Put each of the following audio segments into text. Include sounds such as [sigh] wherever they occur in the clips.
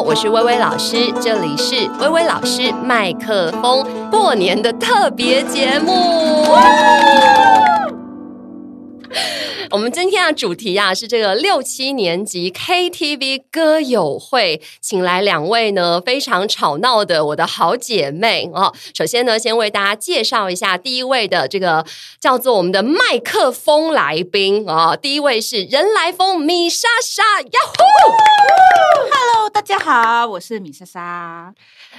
我是薇薇老师，这里是薇薇老师麦克风过年的特别节目。我们今天的主题啊是这个六七年级 KTV 歌友会，请来两位呢非常吵闹的我的好姐妹哦。首先呢，先为大家介绍一下第一位的这个叫做我们的麦克风来宾、哦，第一位是人来疯米莎莎，呀呼，Hello，大家好，我是米莎莎。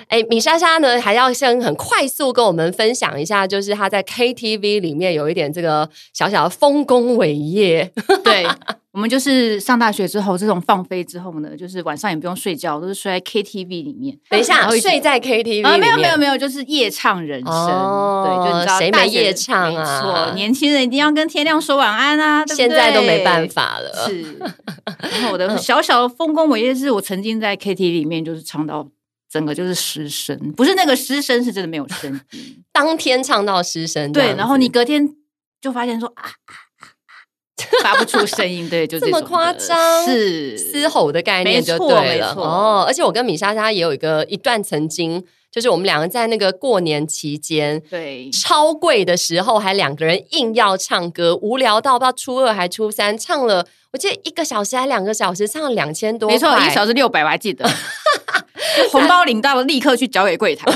哎，米莎莎呢还要先很快速跟我们分享一下，就是她在 KTV 里面有一点这个小小的丰功伟业。[laughs] 对，我们就是上大学之后，这种放飞之后呢，就是晚上也不用睡觉，都是睡在 KTV 里面。等一下，睡在 KTV 里面？啊，没有没有没有，就是夜唱人生。哦、对，就你知道谁没夜唱啊？没错，年轻人一定要跟天亮说晚安啊！对对，现在都没办法了。是，然后我的 [laughs] 小小的丰功伟业是我曾经在 KTV 里面就是唱到整个就是失声，不是那个失声，是真的没有声音。当天唱到失声，对，然后你隔天就发现说啊。发不出声音，对，就 [laughs] 这，这么夸张，是嘶吼的概念就对了哦。而且我跟米莎莎也有一个一段曾经，就是我们两个在那个过年期间，对，超贵的时候，还两个人硬要唱歌，无聊到不知道初二还初三，唱了，我记得一个小时还两个小时，唱了两千多，没错，一个小时六百，我还记得。[laughs] [laughs] 红包领到，立刻去交给柜台。[laughs]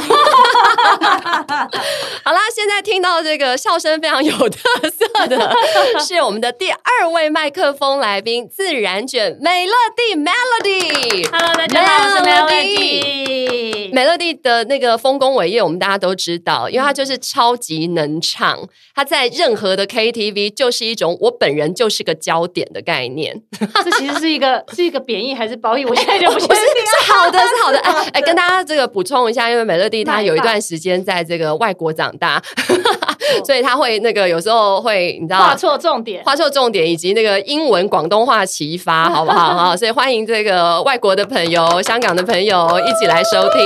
好啦，现在听到这个笑声非常有特色的是我们的第二位麦克风来宾，自然卷美乐蒂 Melody。Hello，大家好，我是 Melody。美乐蒂的那个丰功伟业，我们大家都知道，因为他就是超级能唱，他在任何的 KTV 就是一种我本人就是个焦点的概念。[laughs] 这其实是一个是一个贬义还是褒义？我现在就不确定。不是，是好的，是好的。哎，哎，跟大家这个补充一下，因为美乐蒂她有一段时间在这个外国长大，所以他会那个有时候会你知道画错重点，画错重点，以及那个英文广东话齐发，好不好哈？所以欢迎这个外国的朋友、香港的朋友一起来收听。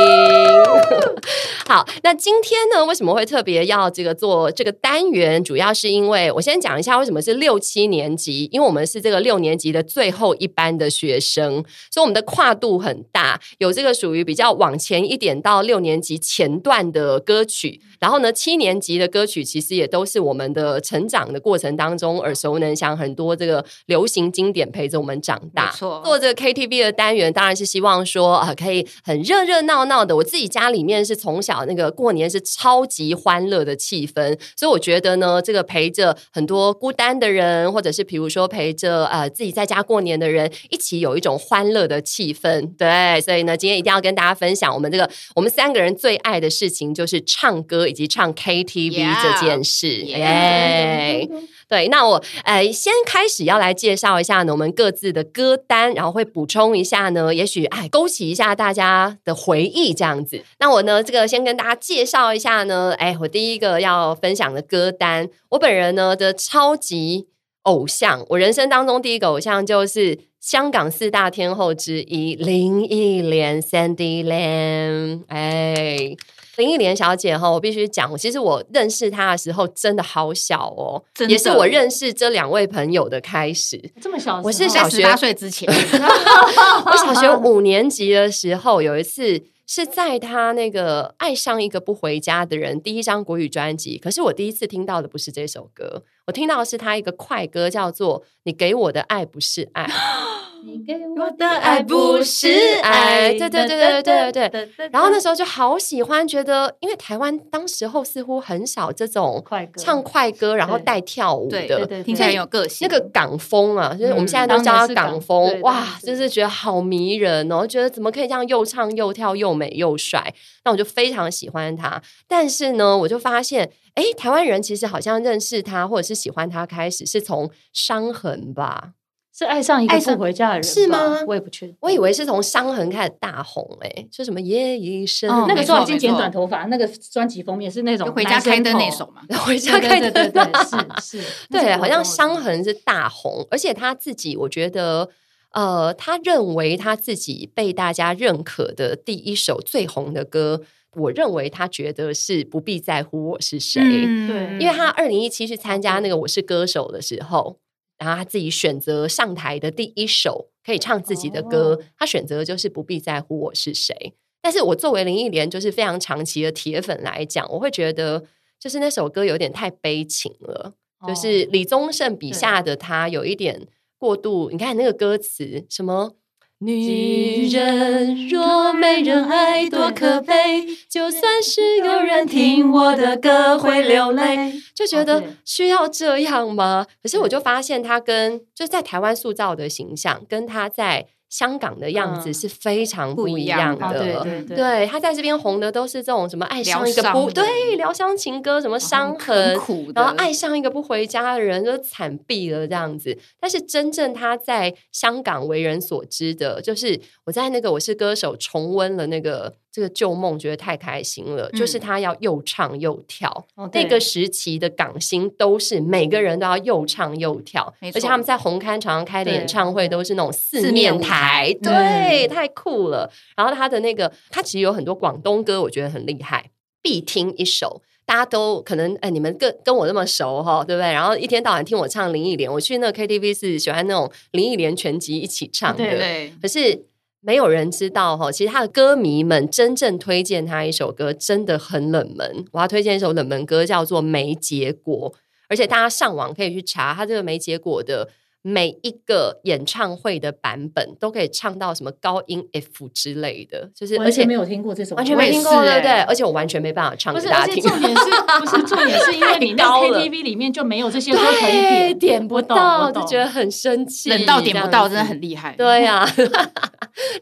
好，那今天呢，为什么会特别要这个做这个单元？主要是因为我先讲一下为什么是六七年级，因为我们是这个六年级的最后一班的学生，所以我们的跨度很大，有这个属于比较往前一点到六年级前段的歌曲，然后呢，七年级的歌曲其实也都是我们的成长的过程当中耳熟能详，很多这个流行经典陪着我们长大。没错，做这个 KTV 的单元，当然是希望说啊，可以很热热闹闹的。我自己家里面是从小那个过年是超级欢乐的气氛，所以我觉得呢，这个陪着很多孤单的人，或者是比如说陪着呃自己在家过年的人，一起有一种欢乐的气氛。对，所以呢，今天一定要跟大家分享我们这个我们三个人最爱的事情，就是唱歌以及唱 KTV. 这件事。耶，对，那我呃先开始要来介绍一下呢，我们各自的歌单，然后会补充一下呢，也许哎勾起一下大家的回忆这样子。那我呢，这个先跟大家介绍一下呢，哎，我第一个要分享的歌单，我本人呢的超级偶像，我人生当中第一个偶像就是香港四大天后之一林忆莲 Sandy Lam，哎。林忆莲小姐哈，我必须讲，其实我认识她的时候真的好小哦，也是我认识这两位朋友的开始。这么小，我是小学八岁之前，[laughs] 我小学五年级的时候，有一次是在她那个《爱上一个不回家的人》第一张国语专辑，可是我第一次听到的不是这首歌，我听到的是她一个快歌，叫做《你给我的爱不是爱》。[laughs] 你给我的爱不是爱，对对对对对对对。然后那时候就好喜欢，觉得因为台湾当时候似乎很少这种唱快歌，然后带跳舞的，对对，听起来有个性。那个港风啊，就是我们现在都叫它港风，哇，就是觉得好迷人哦，觉得怎么可以这样又唱又跳又美又帅？那我就非常喜欢他。但是呢，我就发现，哎，台湾人其实好像认识他或者是喜欢他开始是从伤痕吧。是爱上一个不回家的人是吗？我也不确定，我以为是从伤痕开始大红诶、欸，说什么夜已深，那个时候已经剪短头发，那个专辑封面是那种回家开灯那首嘛，[laughs] 回家开灯，对对对，是 [laughs] 是，对，好像伤痕是大红，而且他自己，我觉得，呃，他认为他自己被大家认可的第一首最红的歌，我认为他觉得是不必在乎我是谁，嗯、对，因为他二零一七去参加那个我是歌手的时候。然后他自己选择上台的第一首可以唱自己的歌，他选择的就是不必在乎我是谁。但是我作为林忆莲就是非常长期的铁粉来讲，我会觉得就是那首歌有点太悲情了，就是李宗盛笔下的他有一点过度。你看那个歌词什么？女人若没人爱多可悲，就算是有人听我的歌会流泪，就觉得需要这样吗？可是我就发现他跟就在台湾塑造的形象，跟他在。香港的样子是非常不一样的，嗯、对对对，对，他在这边红的都是这种什么爱上一个不对疗伤情歌，什么伤痕，哦、然后爱上一个不回家的人就惨毙了这样子。但是真正他在香港为人所知的，就是我在那个我是歌手重温了那个。这个旧梦觉得太开心了，嗯、就是他要又唱又跳。哦、那个时期的港星都是每个人都要又唱又跳，而且他们在红磡常常开的演唱会都是那种四面台，对，对，太酷了。然后他的那个，他其实有很多广东歌，我觉得很厉害，必听一首。大家都可能哎，你们跟跟我那么熟哈，对不对？然后一天到晚听我唱林忆莲，我去那个 KTV 是喜欢那种林忆莲全集一起唱的，对对，可是。没有人知道哈，其实他的歌迷们真正推荐他一首歌真的很冷门。我要推荐一首冷门歌，叫做《没结果》，而且大家上网可以去查他这个《没结果》的。每一个演唱会的版本都可以唱到什么高音 F 之类的，就是而且没有听过这首，完全没听过，对不对？而且我完全没办法唱给大家听。重点是不是重点是因为 [laughs] 你那 KTV 里面就没有这些歌可以点，点不到，就觉得很生气，冷到点不到，真的很厉害。[laughs] 对呀，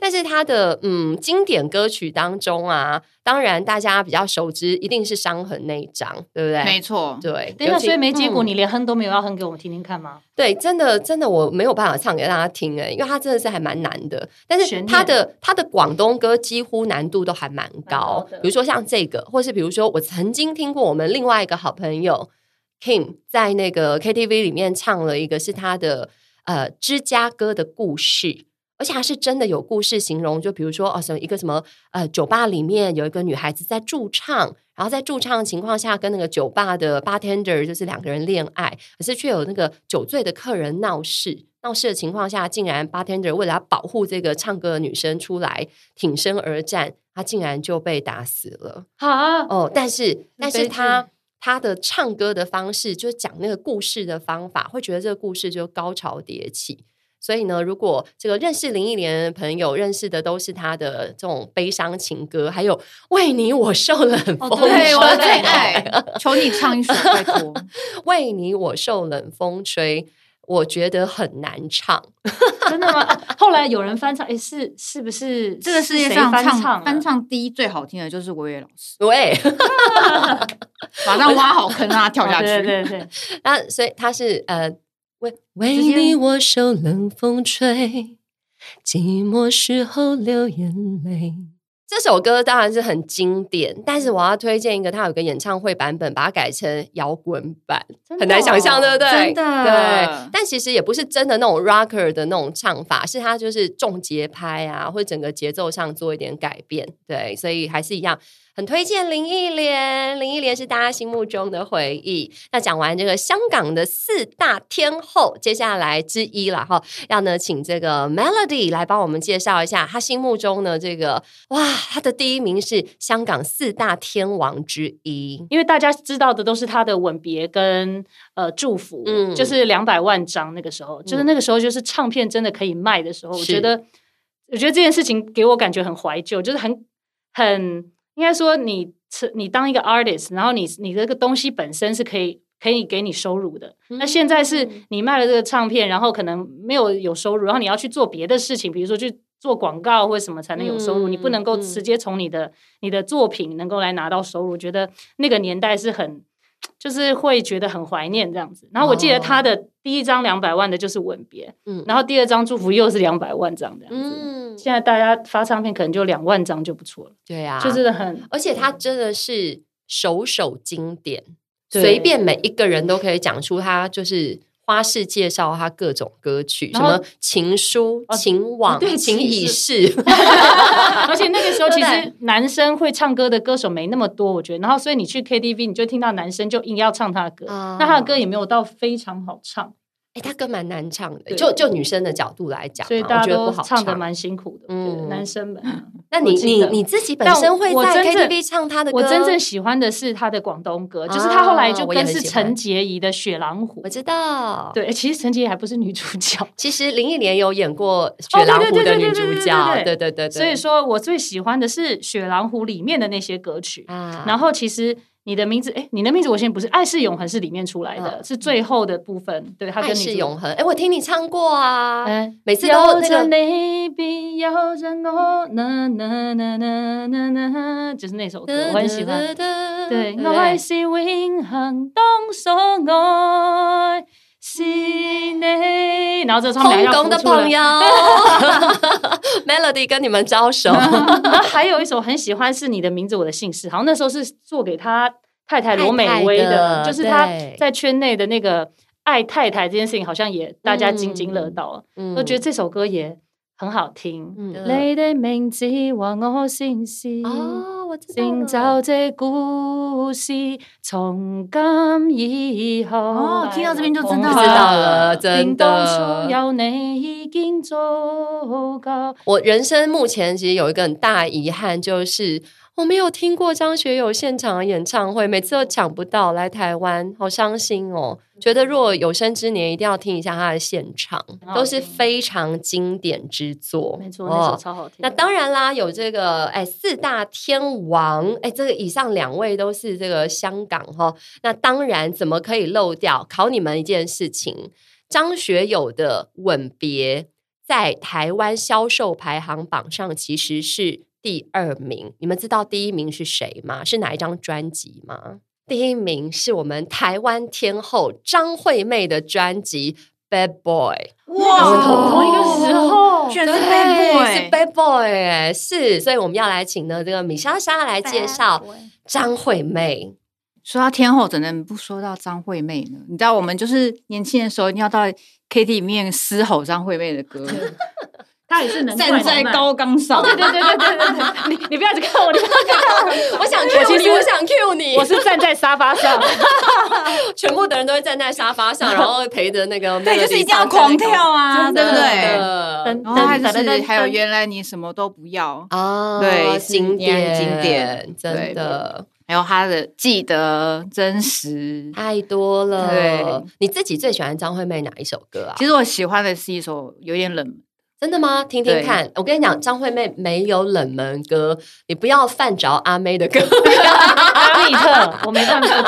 但是他的嗯经典歌曲当中啊。当然，大家比较熟知一定是伤痕那一张，对不对？没错，对。那所以没结果，你连哼都没有要哼给我们听听看吗？对，真的真的我没有办法唱给大家听诶，因为它真的是还蛮难的。但是它的它的广东歌几乎难度都还蛮高，比如说像这个，或是比如说我曾经听过我们另外一个好朋友 Kim 在那个 KTV 里面唱了一个是他的呃芝加哥的故事。而且还是真的有故事形容，就比如说哦，什么一个什么呃，酒吧里面有一个女孩子在驻唱，然后在驻唱的情况下跟那个酒吧的 bartender 就是两个人恋爱，可是却有那个酒醉的客人闹事，闹事的情况下，竟然 bartender 为了要保护这个唱歌的女生出来挺身而战，他竟然就被打死了。好哦，但是但是他他的唱歌的方式，就是讲那个故事的方法，会觉得这个故事就高潮迭起。所以呢，如果这个认识林忆莲的朋友认识的都是她的这种悲伤情歌，还有为你我受冷风吹，对，我的最爱，求你唱一首，拜托。[laughs] 为你我受冷风吹，我觉得很难唱，[laughs] 真的吗？后来有人翻唱，哎，是是不是这个世界上唱翻唱第一最好听的就是维也老师？[laughs] 对，马上挖好坑让他跳下去，对对对。那所以他是呃。为为你我受冷风吹，寂寞时候流眼泪。这首歌当然是很经典，但是我要推荐一个，它有个演唱会版本，把它改成摇滚版，哦、很难想象，对不对？真的，对。但其实也不是真的那种 rocker 的那种唱法，是它就是重节拍啊，或者整个节奏上做一点改变。对，所以还是一样。很推荐林忆莲，林忆莲是大家心目中的回忆。那讲完这个香港的四大天后，接下来之一了哈，要呢请这个 Melody 来帮我们介绍一下她心目中的这个哇，她的第一名是香港四大天王之一，因为大家知道的都是她的吻别跟呃祝福，嗯，就是两百万张那个时候，嗯、就是那个时候就是唱片真的可以卖的时候，是我觉得我觉得这件事情给我感觉很怀旧，就是很很。应该说你，你你当一个 artist，然后你你这个东西本身是可以可以给你收入的。嗯、那现在是你卖了这个唱片，然后可能没有有收入，然后你要去做别的事情，比如说去做广告或者什么才能有收入。嗯、你不能够直接从你的、嗯、你的作品能够来拿到收入。觉得那个年代是很，就是会觉得很怀念这样子。然后我记得他的第一张两百万的就是吻别，嗯，然后第二张祝福又是两百万张这样子。嗯现在大家发唱片可能就两万张就不错了，对呀、啊，就真的很，而且他真的是首首经典，随便每一个人都可以讲出他就是花式介绍他各种歌曲，什么情书、情网、对情已逝，而且那个时候其实男生会唱歌的歌手没那么多，我觉得，然后所以你去 KTV 你就听到男生就硬要唱他的歌，嗯、那他的歌也没有到非常好唱。哎，他歌蛮难唱的，就就女生的角度来讲，所以大家都唱的蛮辛苦的。嗯，男生们。那你你你自己本身会在 KTV 唱他的歌？我真正喜欢的是他的广东歌，就是他后来就跟是陈洁仪的《雪狼湖》。我知道，对，其实陈洁仪还不是女主角，[laughs] 其实林忆莲有演过《雪狼湖》的女主角。对对对，所以说我最喜欢的是《雪狼湖》里面的那些歌曲。然后其实。你的名字，哎，你的名字我现在不是，爱是永恒是里面出来的，是最后的部分，对，他跟你是永恒，哎，我听你唱过啊，每次都那个，就是那首歌，我很喜欢，对，爱是永恒，当所爱是你，然后这唱两公的朋友，[laughs] Melody 跟你们招手。还有一首很喜欢是你的名字，我的姓氏，好像那时候是做给他太太罗美薇的，就是他在圈内的那个爱太太这件事情，好像也大家津津乐道，我觉得这首歌也很好听。你的名字和我姓氏。寻找这故事，从今以后。哦，听到这边就知道知道了，真的。有你已经足够。我人生目前其实有一个很大遗憾，就是。我没有听过张学友现场的演唱会，每次都抢不到来台湾，好伤心哦！觉得若有生之年一定要听一下他的现场，都是非常经典之作。没错，那首超好听。那当然啦，有这个哎四大天王，哎这个以上两位都是这个香港哈。那当然怎么可以漏掉？考你们一件事情：张学友的《吻别》在台湾销售排行榜上其实是。第二名，你们知道第一名是谁吗？是哪一张专辑吗？第一名是我们台湾天后张惠妹的专辑《Bad Boy》。哇，同一个时候，居然是 Bad Boy，是 Bad Boy，哎，是，所以我们要来请呢这个米莎莎来介绍张惠妹。说到天后，怎能不说到张惠妹呢？你知道，我们就是年轻的时候一定要到 KTV 里面嘶吼张惠妹的歌。[laughs] 他也是能站在高岗上，对对对对对对，[laughs] 你你不要只看我，你不要看我，我想 Q 你，我想 Q 你，我是站在沙发上，[laughs] 全部的人都会站在沙发上，[laughs] 然后陪着那个，对，就是一定要狂跳啊，对不对？然后还是还有原来你什么都不要。啊，对，经典经典，真的，还有他的记得真实。太多了。对，你自己最喜欢张惠妹哪一首歌啊？其实我喜欢的是一首有点冷门。真的吗？听听看，我跟你讲，张惠妹没有冷门歌，你不要犯着阿妹的歌。阿密特，我没办法，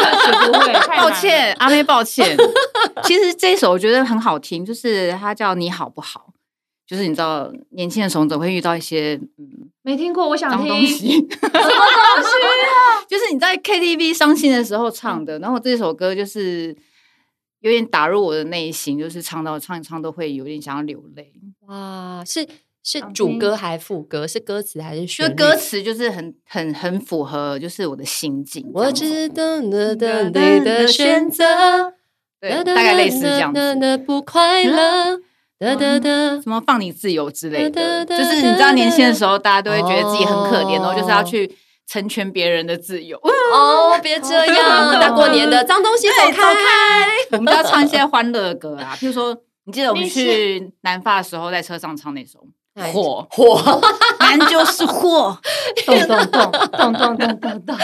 不会，抱歉，阿妹，抱歉。[laughs] 其实这首我觉得很好听，就是它叫你好不好？就是你知道，年轻的时候总会遇到一些嗯，没听过，我想听东西，什么东西啊？[laughs] 就是你在 KTV 伤心的时候唱的，然后这首歌就是有点打入我的内心，就是唱到唱一唱都会有点想要流泪。哇，是是主歌还是副歌？是歌词还是旋律？就歌词就是很很很符合，就是我的心境。我知道你的选择，对，大概类似这样子。不快乐，什么放你自由之类的，就是你知道年轻的时候，大家都会觉得自己很可怜，然后就是要去成全别人的自由。哦，别这样，[laughs] 大过年的脏东西走开。[laughs] 我们就要唱一些欢乐的歌啊，譬如说。你记得我们去南发的时候，在车上唱那首《火火》，男 [laughs] 就是火，咚咚咚咚咚咚咚咚，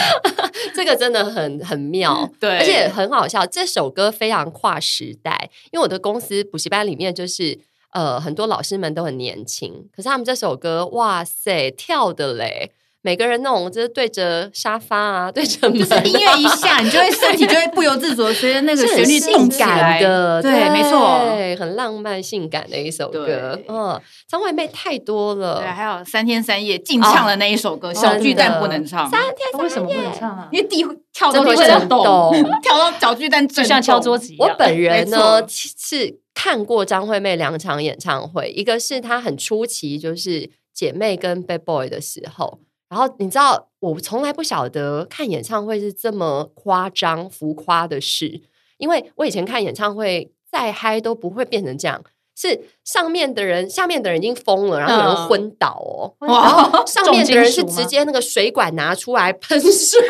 这个真的很很妙，对，而且很好笑。这首歌非常跨时代，因为我的公司补习班里面就是呃很多老师们都很年轻，可是他们这首歌，哇塞，跳的嘞。每个人那种就是对着沙发啊，对着门，就是音乐一下，你就会身体就会不由自主的随着那个旋律动起来的，对，没错，很浪漫性感的一首歌。嗯，张惠妹太多了，对，还有三天三夜禁唱的那一首歌，小巨蛋不能唱，三天三夜为什么不能唱啊？因为地跳都会震动，跳到小巨蛋就像敲桌子一样。我本人呢是看过张惠妹两场演唱会，一个是她很出奇就是姐妹跟 Bad Boy 的时候。然后你知道，我从来不晓得看演唱会是这么夸张浮夸的事，因为我以前看演唱会再嗨都不会变成这样，是上面的人，下面的人已经疯了，然后有人昏倒哦。嗯、哇！上面的人是直接那个水管拿出来喷水，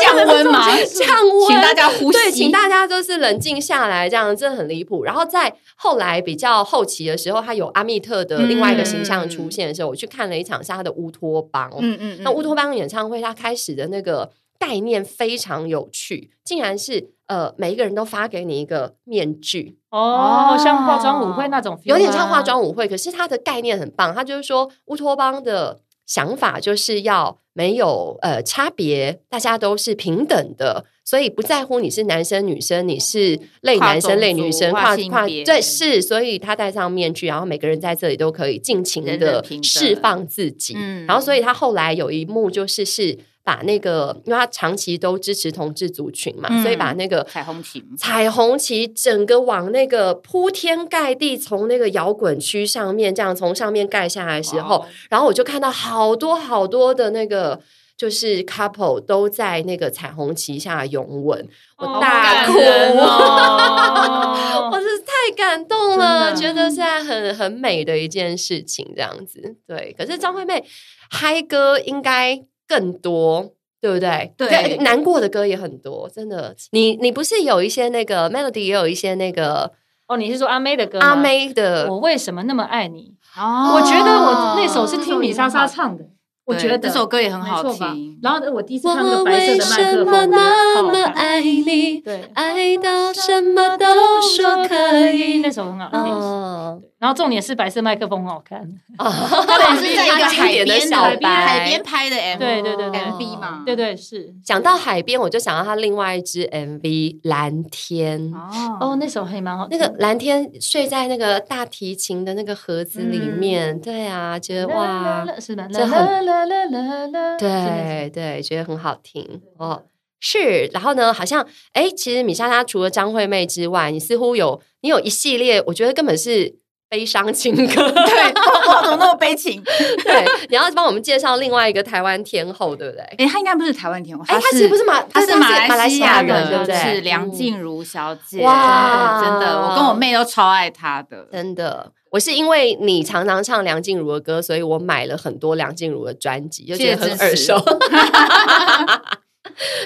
降温嘛？降温，请大家呼吸。对，请大家就是冷静下来，这样真的很离谱。然后在后来比较后期的时候，他有阿密特的另外一个形象出现的时候，嗯、我去看了一场是他的乌托邦。嗯嗯，那乌托邦演唱会，他开始的那个概念非常有趣，竟然是呃，每一个人都发给你一个面具。哦，像化妆舞会那种，有点像化妆舞会，可是它的概念很棒。它就是说，乌托邦的想法就是要没有呃差别，大家都是平等的，所以不在乎你是男生女生，你是类男生类女生，跨跨对是，所以他戴上面具，然后每个人在这里都可以尽情的释放自己。嗯，然后所以他后来有一幕就是是。把那个，因为他长期都支持同志族群嘛，嗯、所以把那个彩虹旗，彩虹旗整个往那个铺天盖地，从那个摇滚区上面这样从上面盖下来的时候，哦、然后我就看到好多好多的那个就是 couple 都在那个彩虹旗下拥吻，我大哭，哦、我 [laughs] 是太感动了，的觉得是很很美的一件事情，这样子。对，可是张惠妹嗨歌应该。更多，对不对？对，难过的歌也很多，真的。你你不是有一些那个 melody，也有一些那个哦？你是说阿妹的歌？阿妹的，我为什么那么爱你？哦，我觉得我那首是听米莎莎唱的。我觉得这首歌也很好听。然后我第一次看那个白色的麦克风，我那么爱你，对，爱到什么都说可以。[laughs] 那首很好听。然后重点是白色麦克风很好看。[laughs] 它是在一个海边的海边海边拍的 MV，对对对 MV 嘛。对对是。讲到海边，我就想到他另外一支 MV《蓝天》。哦，那首还蛮好。那个蓝天睡在那个大提琴的那个盒子里面，对啊，觉得哇，这很。啦啦啦啦，对对，觉得很好听哦。是，然后呢，好像哎，其实米莎莎除了张惠妹之外，你似乎有你有一系列，我觉得根本是悲伤情歌。[laughs] 对，我怎么那么悲情？对，你要帮我们介绍另外一个台湾天后，对不对？哎，她应该不是台湾天后，哎，她其实不是马，她是马来西亚的，对不对？是梁静茹小姐。哇，真的，我跟我妹都超爱她的，真的。我是因为你常常唱梁静茹的歌，所以我买了很多梁静茹的专辑，就觉得很耳熟。[laughs]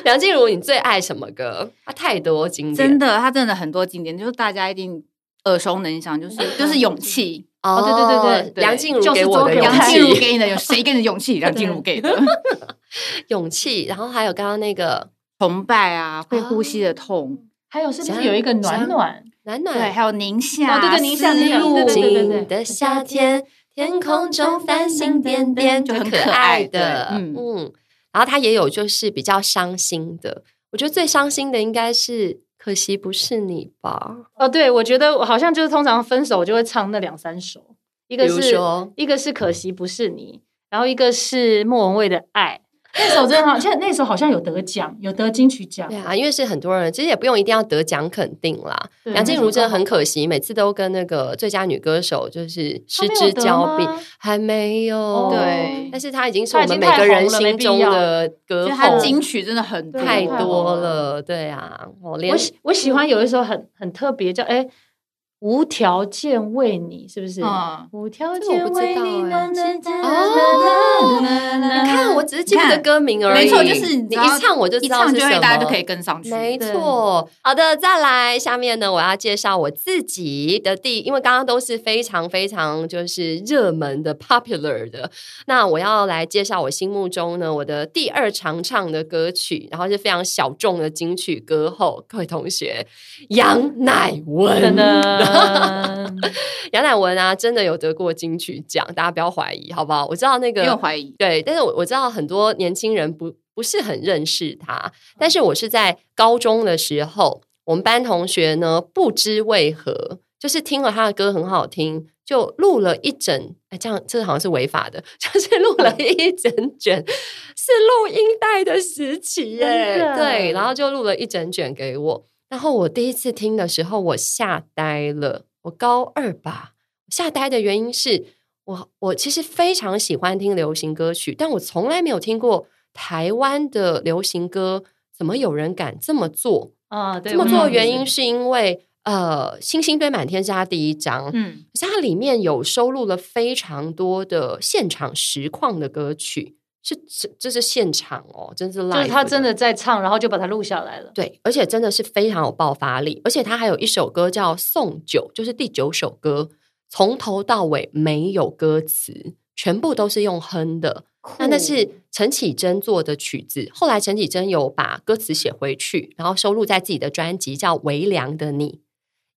梁静茹，你最爱什么歌？她太多经典，真的，她真的很多经典，就是大家一定耳熟能详，就是 [laughs] 就是勇气。哦，对对对对，梁静茹给我的勇气，梁静茹给你的有谁给你的勇气？梁静茹给的 [laughs] 勇气。然后还有刚刚那个崇拜啊，会呼吸的痛，还有是不是有一个暖暖？暖暖，对，还有宁夏，哦对对，宁夏那个，对对对的夏天，天空中繁星点点，就很可爱的，嗯嗯。然后他也有就是比较伤心的，我觉得最伤心的应该是可惜不是你吧？哦，对，我觉得我好像就是通常分手我就会唱那两三首，一个是一个是可惜不是你，然后一个是莫文蔚的爱。那首真的好，[laughs] 现在那首好像有得奖，有得金曲奖。对啊，因为是很多人，其实也不用一定要得奖肯定啦。梁静茹真的很可惜，每次都跟那个最佳女歌手就是失之交臂，还没有。对，但是她已经是我们每个人心中的歌后，金曲真的很太多了。对啊，我连我我喜欢有一首很很特别，叫哎。无条件为你，是不是？无条件为你，哦，你看，我只是记得歌名而已。没错，就是你一唱我就知道是什么，大家就可以跟上去。没错。好的，再来下面呢，我要介绍我自己的第，因为刚刚都是非常非常就是热门的 popular 的，那我要来介绍我心目中呢我的第二常唱的歌曲，然后是非常小众的金曲歌后，各位同学，杨乃文。[laughs] 杨乃文啊，真的有得过金曲奖，大家不要怀疑，好不好？我知道那个没有怀疑，对，但是我我知道很多年轻人不不是很认识他，但是我是在高中的时候，我们班同学呢，不知为何，就是听了他的歌很好听，就录了一整，哎，这样这好像是违法的，[laughs] 就是录了一整卷，是录音带的时期耶，对，然后就录了一整卷给我。然后我第一次听的时候，我吓呆了。我高二吧，吓呆的原因是我我其实非常喜欢听流行歌曲，但我从来没有听过台湾的流行歌。怎么有人敢这么做？啊，对，这么做的原因是因为。呃，星星堆满天是他第一张，嗯，可是它里面有收录了非常多的现场实况的歌曲，是这这是现场哦，真是 live，就是他真的在唱，然后就把它录下来了，对，而且真的是非常有爆发力，而且他还有一首歌叫《送酒》，就是第九首歌，从头到尾没有歌词，全部都是用哼的。那那是陈绮贞做的曲子，后来陈绮贞有把歌词写回去，然后收录在自己的专辑叫《微凉的你》。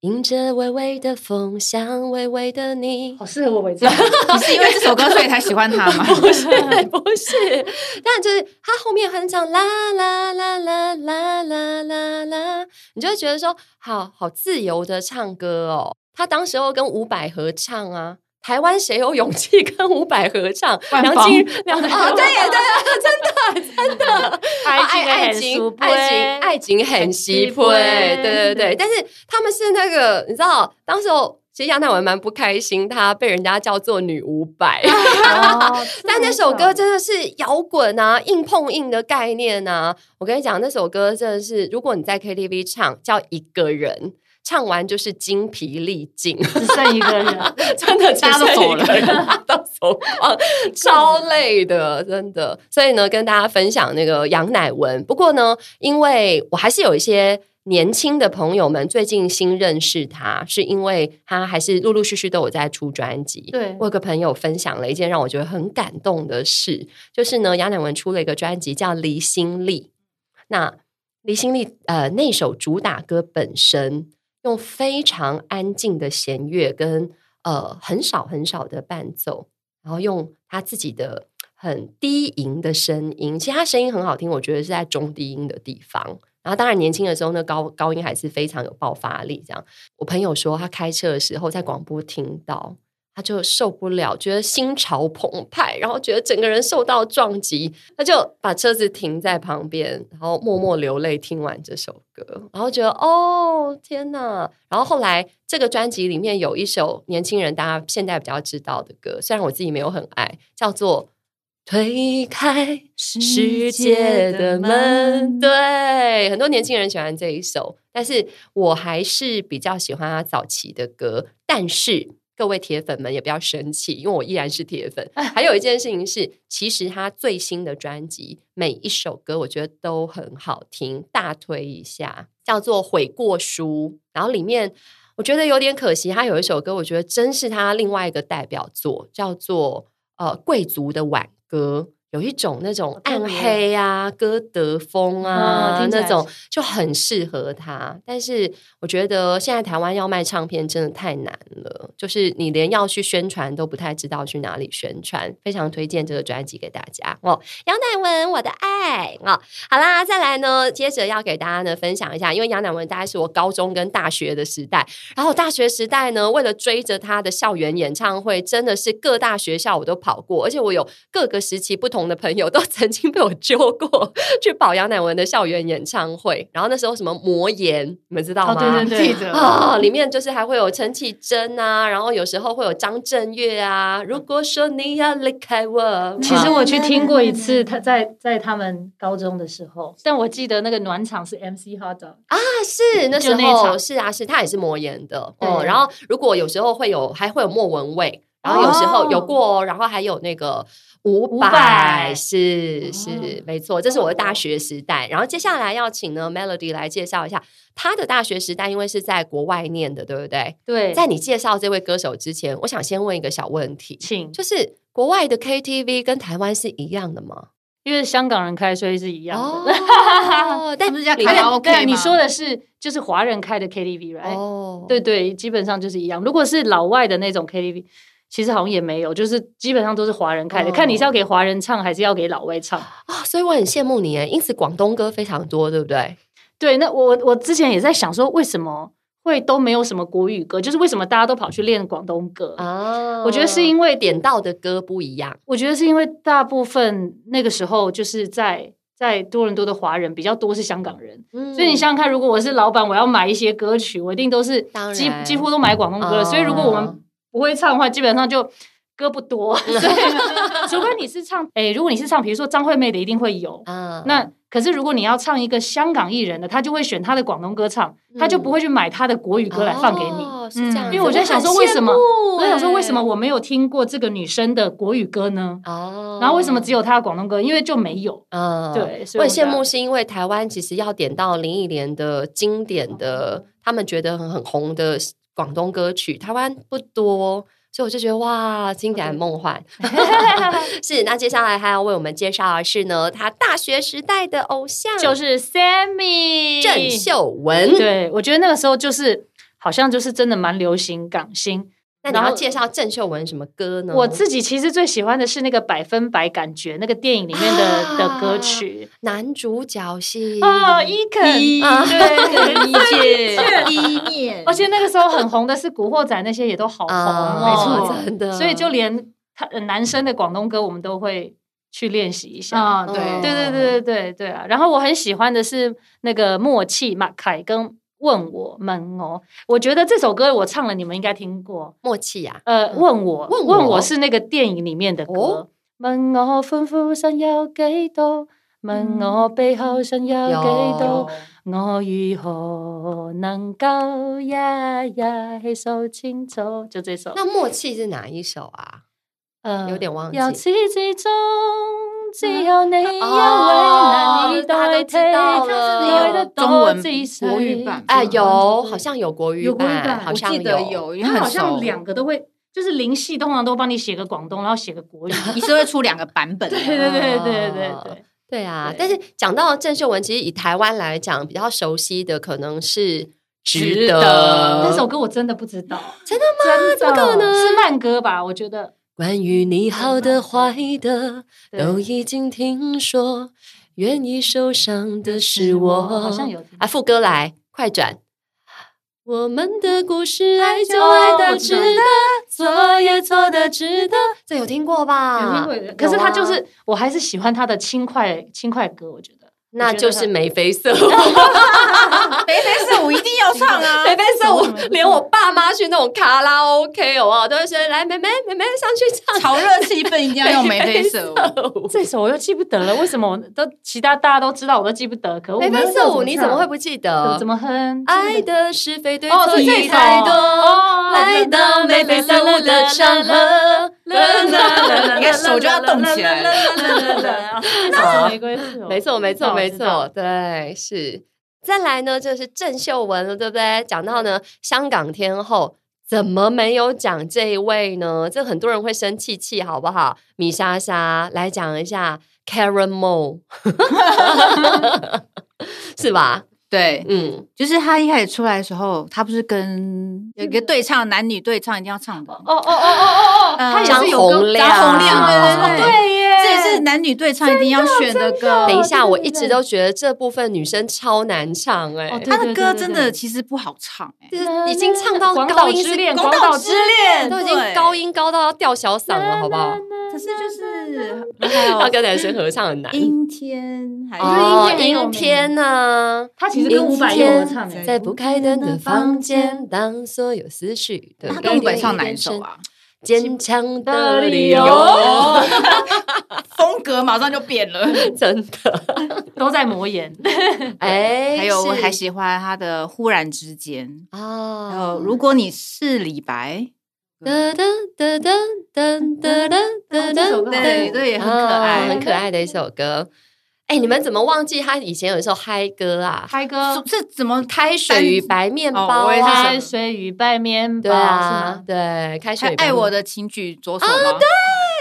迎着微微的风，想微微的你，好适合我。微笑。你是因为这首歌所以才喜欢他吗？[laughs] 不是，不是。但就是他后面很唱啦啦啦啦啦啦啦啦，你就会觉得说，好好自由的唱歌哦。他当时候跟伍佰合唱啊。台湾谁有勇气跟伍佰合唱？梁静梁哦，对呀，对呀，[laughs] 真的 [laughs] 真的，爱爱情爱情爱情很稀薄，对对对。但是他们是那个，你知道，当时候其实杨乃文蛮不开心，他被人家叫做女伍佰。[laughs] 但那首歌真的是摇滚啊，硬碰硬的概念啊。我跟你讲，那首歌真的是，如果你在 KTV 唱，叫一个人。唱完就是精疲力尽，[laughs] 只剩一个人，[laughs] 真的大家都走了，[laughs] 都走光，超累的，真的。所以呢，跟大家分享那个杨乃文。不过呢，因为我还是有一些年轻的朋友们最近新认识他，是因为他还是陆陆续续都有在出专辑。对，我有个朋友分享了一件让我觉得很感动的事，就是呢，杨乃文出了一个专辑叫《离心力》。那《离心力》呃，那首主打歌本身。用非常安静的弦乐跟呃很少很少的伴奏，然后用他自己的很低音的声音，其实他声音很好听，我觉得是在中低音的地方。然后当然年轻的时候呢，高高音还是非常有爆发力。这样，我朋友说他开车的时候在广播听到。他就受不了，觉得心潮澎湃，然后觉得整个人受到撞击，他就把车子停在旁边，然后默默流泪，听完这首歌，然后觉得哦天哪！然后后来这个专辑里面有一首年轻人大家现在比较知道的歌，虽然我自己没有很爱，叫做《推开世界的门》。对，很多年轻人喜欢这一首，但是我还是比较喜欢他早期的歌，但是。各位铁粉们也不要生气，因为我依然是铁粉。[laughs] 还有一件事情是，其实他最新的专辑每一首歌我觉得都很好听，大推一下，叫做《悔过书》。然后里面我觉得有点可惜，他有一首歌，我觉得真是他另外一个代表作，叫做呃《贵族的挽歌》。有一种那种暗黑啊、歌德风啊、嗯、那种就很适合他，但是我觉得现在台湾要卖唱片真的太难了，就是你连要去宣传都不太知道去哪里宣传。非常推荐这个专辑给大家哦，杨乃文我的爱哦，好啦，再来呢，接着要给大家呢分享一下，因为杨乃文大概是我高中跟大学的时代，然后大学时代呢，为了追着他的校园演唱会，真的是各大学校我都跑过，而且我有各个时期不同。的朋友都曾经被我揪过去保杨乃文的校园演唱会，然后那时候什么魔岩，你们知道吗？哦、对对对，啊、哦，里面就是还会有陈绮贞啊，然后有时候会有张震岳啊。如果说你要离开我，其实我去听过一次，他在在他们高中的时候，但我记得那个暖场是 MC HotDog 啊，是那时候那是啊，是他也是魔岩的哦。然后如果有时候会有，还会有莫文蔚，然后有时候有过，然后还有那个。伍佰是是、哦、没错，这是我的大学时代。然后接下来要请呢 Melody 来介绍一下他的大学时代，因为是在国外念的，对不对？对。在你介绍这位歌手之前，我想先问一个小问题，请就是国外的 KTV 跟台湾是一样的吗？因为香港人开，所以是一样的。哦，但 [laughs] 不是叫卡拉 OK 对，你说的是就是华人开的 KTV，right？哦，对对，基本上就是一样。如果是老外的那种 KTV。其实好像也没有，就是基本上都是华人开的，哦、看你是要给华人唱还是要给老外唱啊、哦。所以我很羡慕你诶，因此广东歌非常多，对不对？对，那我我之前也在想说，为什么会都没有什么国语歌？就是为什么大家都跑去练广东歌啊？我觉得是因为点到的歌不一样。我觉得是因为大部分那个时候就是在在多伦多的华人比较多是香港人，嗯、所以你想想看，如果我是老板，我要买一些歌曲，我一定都是几几乎都买广东歌了。哦、所以如果我们不会唱的话，基本上就歌不多，[laughs] 所以除非你是唱，哎、欸，如果你是唱，比如说张惠妹的，一定会有。嗯，那可是如果你要唱一个香港艺人的，他就会选他的广东歌唱，他就不会去买他的国语歌来放给你。哦，是这样。因为我在想说，为什么？我在想说，为什么我没有听过这个女生的国语歌呢？哦，然后为什么只有她的广东歌？因为就没有。嗯，对。我很羡慕，是因为台湾其实要点到林忆莲的经典的，他们觉得很很红的广东歌曲，台湾不多。所以我就觉得哇，经典梦幻。[laughs] [laughs] 是，那接下来还要为我们介绍的是呢，他大学时代的偶像就是 Sammy 郑秀文。对，我觉得那个时候就是好像就是真的蛮流行港星。那你要介绍郑秀文什么歌呢？我自己其实最喜欢的是那个百分百感觉，那个电影里面的、啊、的歌曲，男主角是哦，伊肯，一对，一切一面，而且那个时候很红的是《古惑仔》，那些也都好红，哦，没错，真的。所以就连他男生的广东歌，我们都会去练习一下。啊、哦，对，对，对，对，对，对，对啊。然后我很喜欢的是那个默契马凯跟。问我们哦，我觉得这首歌我唱了，你们应该听过。默契呀、啊，呃，问我，问我，问我是那个电影里面的歌。哦、问我欢呼声有几多？问我背后想有几多？我如何能够一一细数清楚？就这首。那默契是哪一首啊？呃，有点忘记。由始至终。只有你一位难以代替，爱得多仔细。国语版哎，有，好像有国语版，好像有，他好像两个都会，就是林夕通常都帮你写个广东，然后写个国语，[laughs] 你是会出两个版本。对对对对对对对，啊！但是讲到郑秀文，其实以台湾来讲，比较熟悉的可能是《值得》那首歌，我真的不知道，真的吗？怎么可能？是慢歌吧？我觉得。关于你好的坏的都已经听说，愿意受伤的是我。好像有啊，副歌来，快转。我们的故事，爱就爱的值得，错也错的值得。这有听过吧？有听过。可是他就是，我还是喜欢他的轻快轻快歌，我觉得。那就是眉飞色舞，[laughs] 眉飞色舞一定要唱啊！[laughs] 眉飞色舞，连我爸妈去那种卡拉 OK 哦，都会说来妹妹妹妹上去唱，炒热气氛一定要用眉飞 [laughs] 色舞。这首我又记不得了，为什么我都其他大家都知道，我都记不得？可眉飞色舞你怎么会不记得？怎么哼？爱的是非对错已太多，来到眉飞色舞的场合，[laughs] 你看手就要动起来了。没错，没错。没错，对，是。再来呢，就是郑秀文了，对不对？讲到呢，香港天后，怎么没有讲这一位呢？这很多人会生气气，好不好？米莎莎来讲一下，Karen Mo，[laughs] [laughs] 是吧？对，嗯，就是他一开始出来的时候，他不是跟有一个对唱，男女对唱一定要唱的。哦哦哦哦哦哦，他张洪量，张洪亮，对对对，对。耶，这也是男女对唱一定要选的歌。等一下，我一直都觉得这部分女生超难唱，哎，她的歌真的其实不好唱，哎，已经唱到高音之恋，广岛之恋都已经高音高到要吊小嗓了，好不好？可是就是他跟男生合唱很难。阴天，哦，阴天呢？他。其实跟伍佰有唱的，在不开灯的房间，当所有思绪都他跟伍佰唱哪一首啊？坚强的理由，[laughs] 风格马上就变了，真的。都在磨眼。[laughs] 哎，还有我还喜欢他的《忽然之间》哦，还有如果你是李白，噔噔噔噔噔噔噔噔，对对，也很可爱，很可爱的一首歌。哎，你们怎么忘记他以前有一首嗨歌啊？嗨歌是怎么？开水与白面包，开水与白面包，对啊，对，开水。爱我的请举左手吗？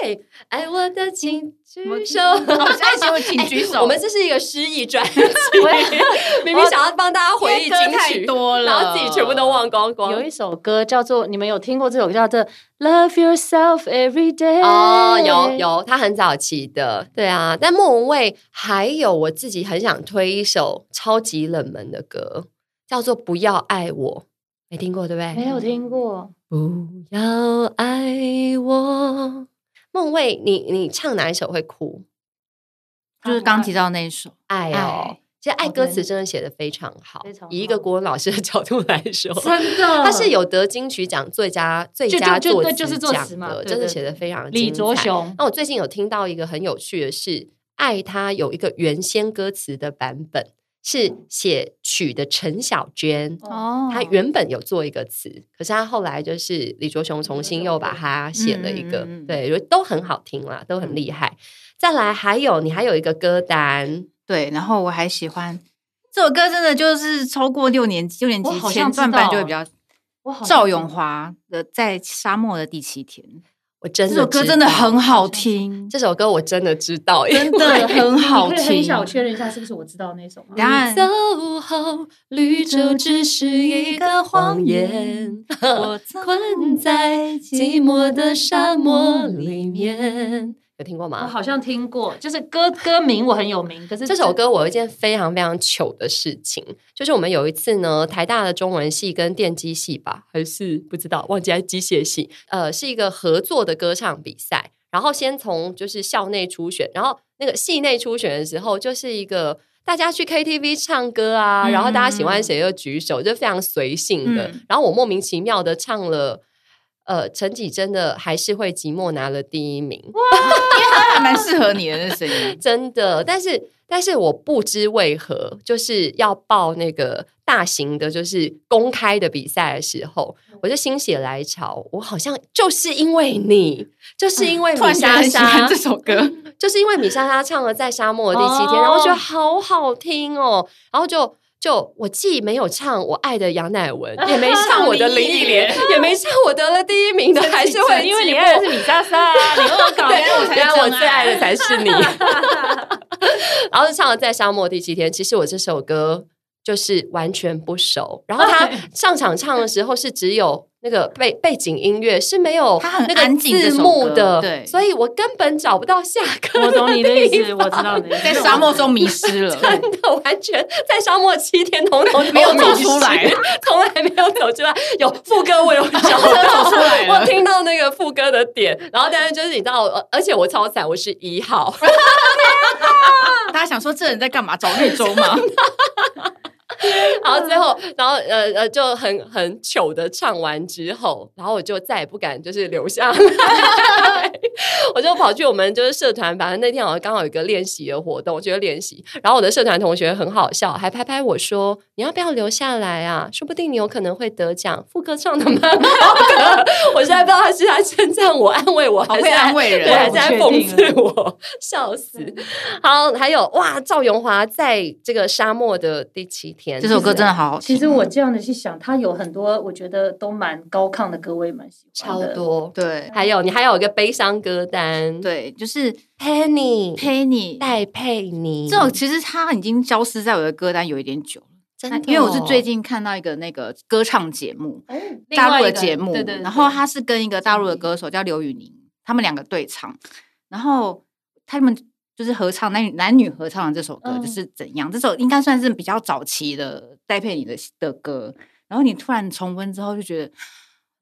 对，爱我的请举手。爱我请举手。我们这是一个失忆专辑，[laughs] 明明想要帮大家回忆金曲，然后自己全部都忘光光。有一首歌叫做，你们有听过这首歌叫做？Love yourself every day。哦，有有，他很早期的，对啊。但莫文蔚还有我自己很想推一首超级冷门的歌，叫做《不要爱我》，没听过对不对？没有听过。不要爱我，莫文蔚，你你唱哪一首会哭？就是刚提到那一首《爱》哦。其实爱歌词真的写的非常好，以一个国文老师的角度来说，[laughs] 真的，他是有得金曲奖最佳最佳作词奖的，真的写的非常精彩。李卓雄，那我最近有听到一个很有趣的是，爱它有一个原先歌词的版本。是写曲的陈小娟哦，她原本有做一个词，可是她后来就是李卓雄重新又把它写了一个，嗯、对，都很好听啦，都很厉害。再来还有你还有一个歌单，对，然后我还喜欢这首歌，真的就是超过六年级，六年级前段班就会比较。赵咏华的《在沙漠的第七天》。我真的这首歌真的很好听，这首歌我真的知道，真的很好听。可以向我确认一下，是不是我知道那首吗？答案。走后，绿洲只是一个谎言，[laughs] 我困在寂寞的沙漠里面。有听过吗？我好像听过，就是歌歌名我很有名。可是这首歌我有一件非常非常糗的事情，就是我们有一次呢，台大的中文系跟电机系吧，还是不知道忘记还是机械系，呃，是一个合作的歌唱比赛。然后先从就是校内初选，然后那个系内初选的时候，就是一个大家去 KTV 唱歌啊，嗯、然后大家喜欢谁就举手，就非常随性的。嗯、然后我莫名其妙的唱了。呃，陈绮贞的还是会寂寞拿了第一名，哇，还 [laughs] 蛮适合你的那声音，真的。但是，但是我不知为何，就是要报那个大型的，就是公开的比赛的时候，我就心血来潮，我好像就是因为你，就是因为米莎莎这首歌，[laughs] 就是因为米莎莎唱了在沙漠的第七天，然后我觉得好好听哦，然后就。就我既没有唱我爱的杨乃文，[laughs] 也没唱我的林忆莲，[laughs] 也没唱我得了第一名的，还是会因为你爱的是米莎莎，[laughs] 你给我搞，原来我最爱的才是你。然后就唱了在沙漠第七天，其实我这首歌就是完全不熟。然后他上场唱的时候是只有。那个背背景音乐是没有那个字幕的，对，所以我根本找不到下课。我懂你的意思，我知道你在沙漠中迷失了，[laughs] 真的完全在沙漠七天，统统没有走出来，从来没有走出来。有副歌我有找到，[laughs] 我听到那个副歌的点，然后但是就是你知道，而且我超惨，我是一号。[laughs] 大家想说这人在干嘛？找绿洲吗？[laughs] 然后最后，然后呃呃，就很很糗的唱完之后，然后我就再也不敢就是留下来，[laughs] 我就跑去我们就是社团，反正那天好像刚好有一个练习的活动，我觉得练习，然后我的社团同学很好笑，还拍拍我说：“你要不要留下来啊？说不定你有可能会得奖。”副歌唱的蛮好的，[laughs] 我现在不知道他是在称赞我、安慰我，还是安慰人，还是在讽刺我，笑死。好，还有哇，赵咏华在这个沙漠的第七天。这首歌真的好好听。其实我这样的去想，他有很多我觉得都蛮高亢的歌，我也蛮喜欢的。超多，对。还有你还有一个悲伤歌单，对，就是 Penny Penny，戴佩妮。这种其实他已经消失在我的歌单有一点久了，真的。因为我是最近看到一个那个歌唱节目，大陆的节目，对对。然后他是跟一个大陆的歌手叫刘宇宁，他们两个对唱，然后他们。就是合唱男女男女合唱的这首歌，嗯、就是怎样？这首应该算是比较早期的戴佩妮的的歌。然后你突然重温之后，就觉得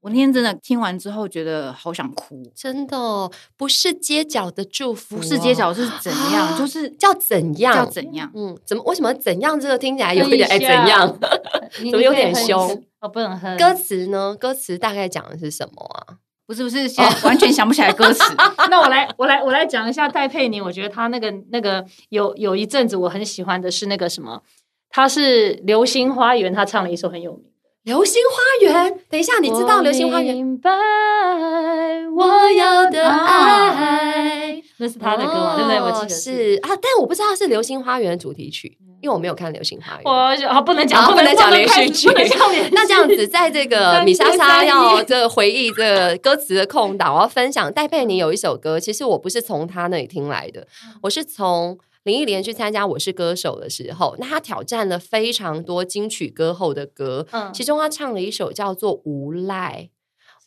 我那天真的听完之后，觉得好想哭。真的不是街角的祝福，哦，不是街角是怎样？啊、就是叫怎样？叫怎样？嗯，怎么？为什么怎样？这个听起来有一点哎，怎样？[laughs] [laughs] 怎么有点凶？哦，不能哼。歌词呢？歌词大概讲的是什么啊？不是不是，现在完全想不起来歌词。[laughs] 那我来我来我来讲一下戴佩妮。我觉得她那个那个有有一阵子我很喜欢的是那个什么，她是《流星花园》，她唱了一首很有名的《流星花园》。等一下，你知道《流星花园》？明白我要的爱，那是她的歌吗？对不对？我记得是啊，但我不知道是《流星花园》主题曲。因为我没有看《流星花园》，我好不能讲，不能讲连续剧。[laughs] 那这样子，在这个米莎莎要这回忆这个歌词的空档，我要分享戴佩妮有一首歌，其实我不是从她那里听来的，我是从林忆莲去参加《我是歌手》的时候，那她挑战了非常多金曲歌后的歌，其中她唱了一首叫做《无赖》，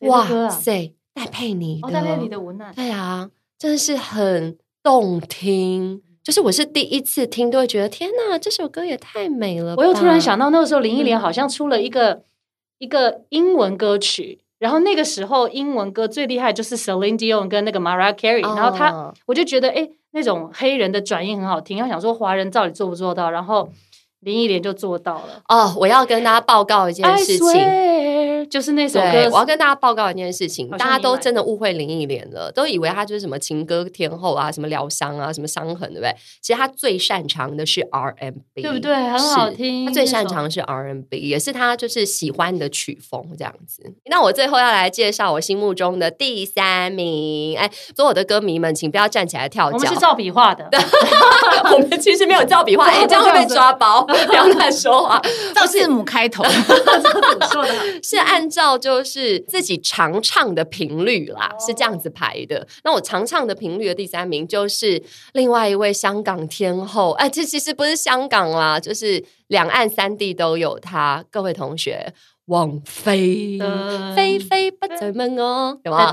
哇塞，戴佩妮的，戴佩妮的《无赖》，对啊，真的是很动听。就是我是第一次听，都会觉得天哪，这首歌也太美了。我又突然想到，那个时候林忆莲好像出了一个、嗯、一个英文歌曲，然后那个时候英文歌最厉害就是 Celine Dion 跟那个 Mariah Carey，、哦、然后他我就觉得，哎，那种黑人的转音很好听，要想说华人到底做不做到，然后林忆莲就做到了。哦，我要跟大家报告一件事情。就是那首歌，我要跟大家报告一件事情，大家都真的误会林忆莲了，都以为她就是什么情歌天后啊，什么疗伤啊，什么伤痕，对不对？其实她最擅长的是 R&B，对不对？很好听。她最擅长的是 R&B，也是她就是喜欢的曲风这样子。那我最后要来介绍我心目中的第三名，哎，所有的歌迷们，请不要站起来跳脚，我们是照笔画的，[laughs] 我们其实没有照笔画，[laughs] 哎，这样会被抓包，[laughs] 不要乱说话，[laughs] 照字母开头，是按。[laughs] 按照就是自己常唱的频率啦，是这样子排的。那我常唱的频率的第三名就是另外一位香港天后，哎，这其实不是香港啦，就是两岸三地都有她。各位同学，王菲，菲菲不再问我，有吗？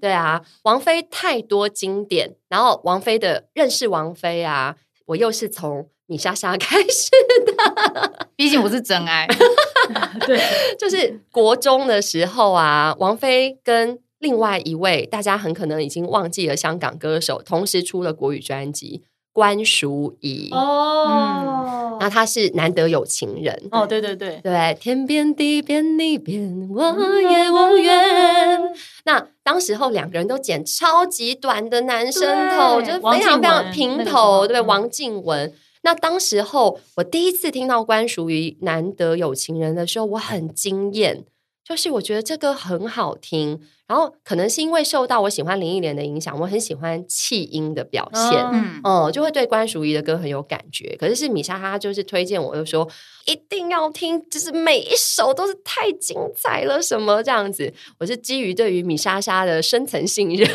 对啊，王菲太多经典。然后王菲的认识王菲啊，我又是从。米莎莎 [laughs] 开始的，[laughs] 毕竟我是真爱。[laughs] 对，就是国中的时候啊，王菲跟另外一位大家很可能已经忘记了香港歌手，同时出了国语专辑，关淑怡。哦，嗯，那他是难得有情人。哦，对对对对，天边地边你边，我也无缘。那当时候两个人都剪超级短的男生头，就是非常非常平头，对，王静文。那当时候，我第一次听到关淑怡《难得有情人》的时候，我很惊艳，就是我觉得这歌很好听。然后可能是因为受到我喜欢林忆莲的影响，我很喜欢气音的表现，嗯，嗯，就会对关淑怡的歌很有感觉。可是是米莎她就是推荐我，就说一定要听，就是每一首都是太精彩了，什么这样子。我是基于对于米莎莎的深层信任。[laughs]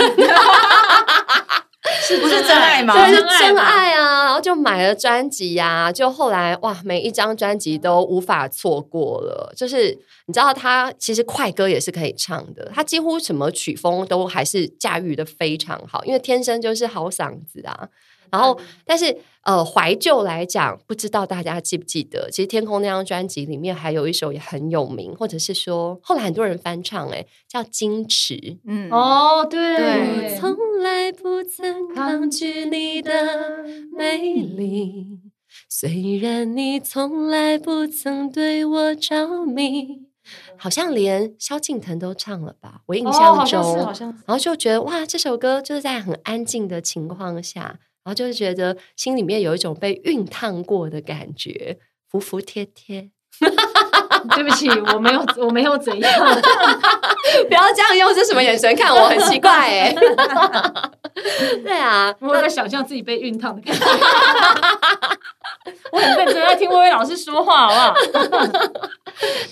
[laughs] 是不是真爱吗？对，是真爱啊！然后就买了专辑呀，就后来哇，每一张专辑都无法错过了。就是你知道，他其实快歌也是可以唱的，他几乎什么曲风都还是驾驭的非常好，因为天生就是好嗓子啊。然后，但是呃，怀旧来讲，不知道大家记不记得，其实《天空》那张专辑里面还有一首也很有名，或者是说后来很多人翻唱，哎，叫《矜持》。嗯，哦，对，我，从来不曾抗拒你的美丽，虽然你从来不曾对我着迷，好像连萧敬腾都唱了吧？我印象中，哦、好像，然后就觉得哇，这首歌就是在很安静的情况下。然后就是觉得心里面有一种被熨烫过的感觉，服服帖帖。[laughs] 对不起，我没有，我没有怎样。[laughs] 不要这样用这什么眼神看我，很奇怪哎。[laughs] 对啊，我在想象自己被熨烫的感觉。我很认真在听薇薇老师说话，好不好？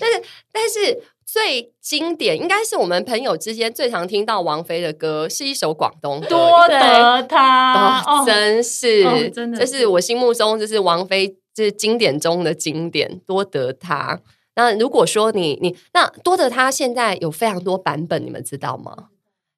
但是，但是。最经典应该是我们朋友之间最常听到王菲的歌，是一首广东歌，多得他，哦，真是，哦，真的，这是我心目中就是王菲就是经典中的经典，多得他。那如果说你你那多得他现在有非常多版本，你们知道吗？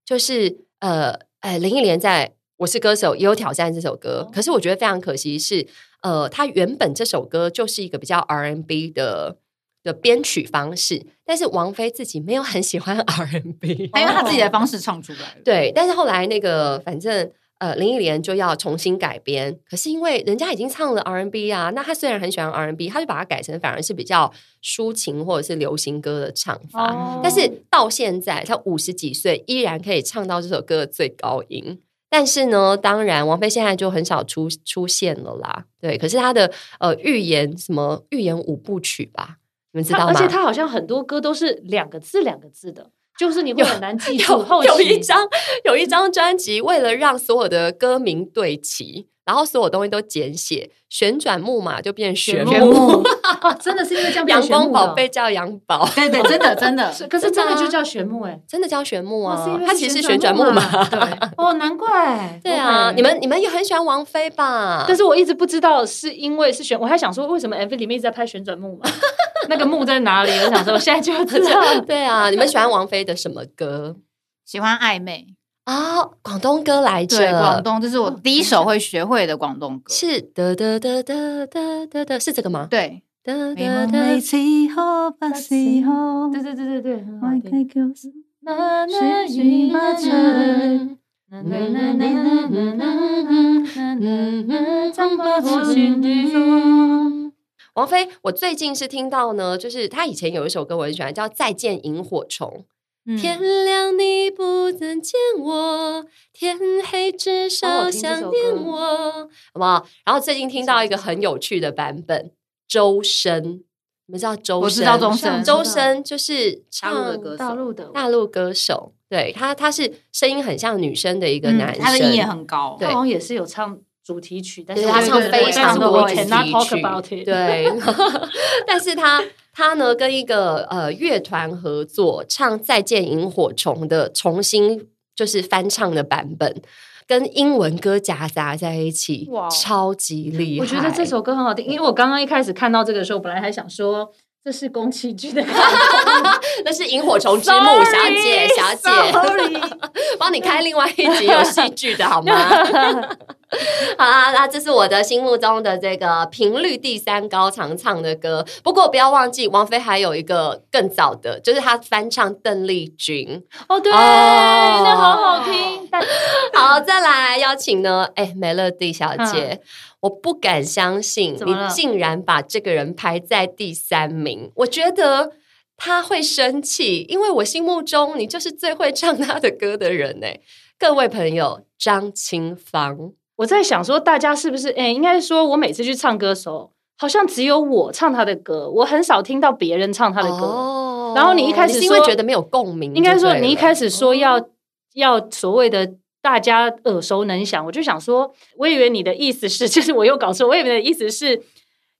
就是呃呃，林忆莲在《我是歌手》也有挑战这首歌，哦，可是我觉得非常可惜是，呃，她原本这首歌就是一个比较 R&B 的。的编曲方式，但是王菲自己没有很喜欢 [laughs] R&B，她用她自己的方式唱出来。对，但是后来那个反正呃林忆莲就要重新改编，可是因为人家已经唱了 R&B 啊，那她虽然很喜欢 R&B，她就把它改成反而是比较抒情或者是流行歌的唱法。哦、但是到现在她五十几岁，依然可以唱到这首歌的最高音。但是呢，当然王菲现在就很少出出现了啦。对，可是她的呃预言什么预言五部曲吧。你们知道吗？而且他好像很多歌都是两个字两个字的，就是你会很难记住。有，有，有一张有一张专辑，为了让所有的歌名对齐。然后所有东西都简写，旋转木马就变旋木，真的是因为这样。阳光宝贝叫阳宝，对对，真的真的。[laughs] 可是真的就叫旋木哎，真的叫旋木啊，它其实是旋转木马。对，[laughs] 哦，难怪。对啊，你们你们也很喜欢王菲吧？但是我一直不知道是因为是旋，我还想说为什么 MV 里面一直在拍旋转木马，那个墓在哪里？我想说，我现在就知道。对啊，你们喜欢王菲的什么歌？喜欢暧昧。啊，广东歌来着，广东这是我第一首会学会的广东歌，是的的的的的的的，是这个吗？对，的的的，对对对对对，王菲，我最近是听到呢，就是她以前有一首歌我很喜欢，叫《再见萤火虫》。嗯、天亮你不曾见我，天黑至少想念我，哦、好不好？然后最近听到一个很有趣的版本，周深。你们知道周深？我知道周深，周深就是唱大陆的歌手，大陆的大陆歌手。对他，他是声音很像女生的一个男生，嗯、他的音也很高。对，好像也是有唱主题曲，但是他唱非常多主题曲。对，[laughs] 但是他他呢跟一个呃乐团合作唱《再见萤火虫》的重新就是翻唱的版本，跟英文歌夹杂在一起，哇，超级厉害！我觉得这首歌很好听，因为我刚刚一开始看到这个的时候，我本来还想说。这是宫崎骏的，[laughs] 那是萤火虫之墓小姐，小姐，[laughs] 帮你开另外一集有戏剧的好吗？[laughs] 好啦，那这是我的心目中的这个频率第三高常唱的歌。不过不要忘记，王菲还有一个更早的，就是她翻唱邓丽君。哦，对，那好好听。[laughs] 好，再来邀请呢，哎，Melody 小姐。我不敢相信你竟然把这个人排在第三名，我觉得他会生气，因为我心目中你就是最会唱他的歌的人呢。各位朋友，张清芳，我在想说，大家是不是？哎，应该说，我每次去唱歌的时候，好像只有我唱他的歌，我很少听到别人唱他的歌。哦，然后你一开始是因为觉得没有共鸣，应该说你一开始说要、哦、要所谓的。大家耳熟能详，我就想说，我以为你的意思是，[laughs] 就是我又搞错，我以为你的意思是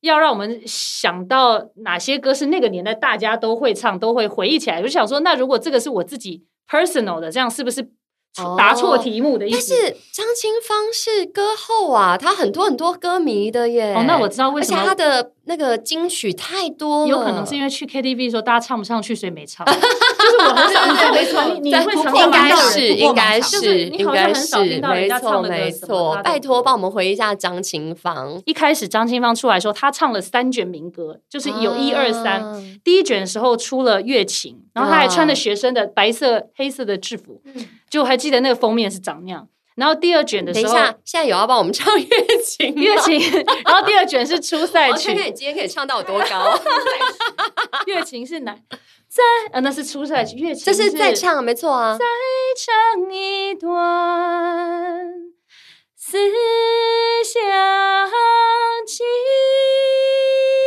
要让我们想到哪些歌是那个年代大家都会唱，都会回忆起来。我就想说，那如果这个是我自己 personal 的，这样是不是？答错题目的意思，但是张清芳是歌后啊，她很多很多歌迷的耶。哦，那我知道为什么，而且她的那个金曲太多了。有可能是因为去 KTV 的时候大家唱不上去，所以没唱。就是我很少，没错，你会唱，应该是，应该是，应该是，没错，没错。拜托，帮我们回忆一下张清芳。一开始张清芳出来说，她唱了三卷民歌，就是有一二三。第一卷的时候出了《月琴》，然后她还穿着学生的白色、黑色的制服。就还记得那个封面是长那样，然后第二卷的时候，等一下，现在有要帮我们唱乐琴，乐琴，[laughs] 然后第二卷是初赛曲，看看你今天可以唱到有多高。[laughs] 乐琴是哪？在啊，那是初赛曲，乐琴这是再唱，没错啊。再唱一段思想起。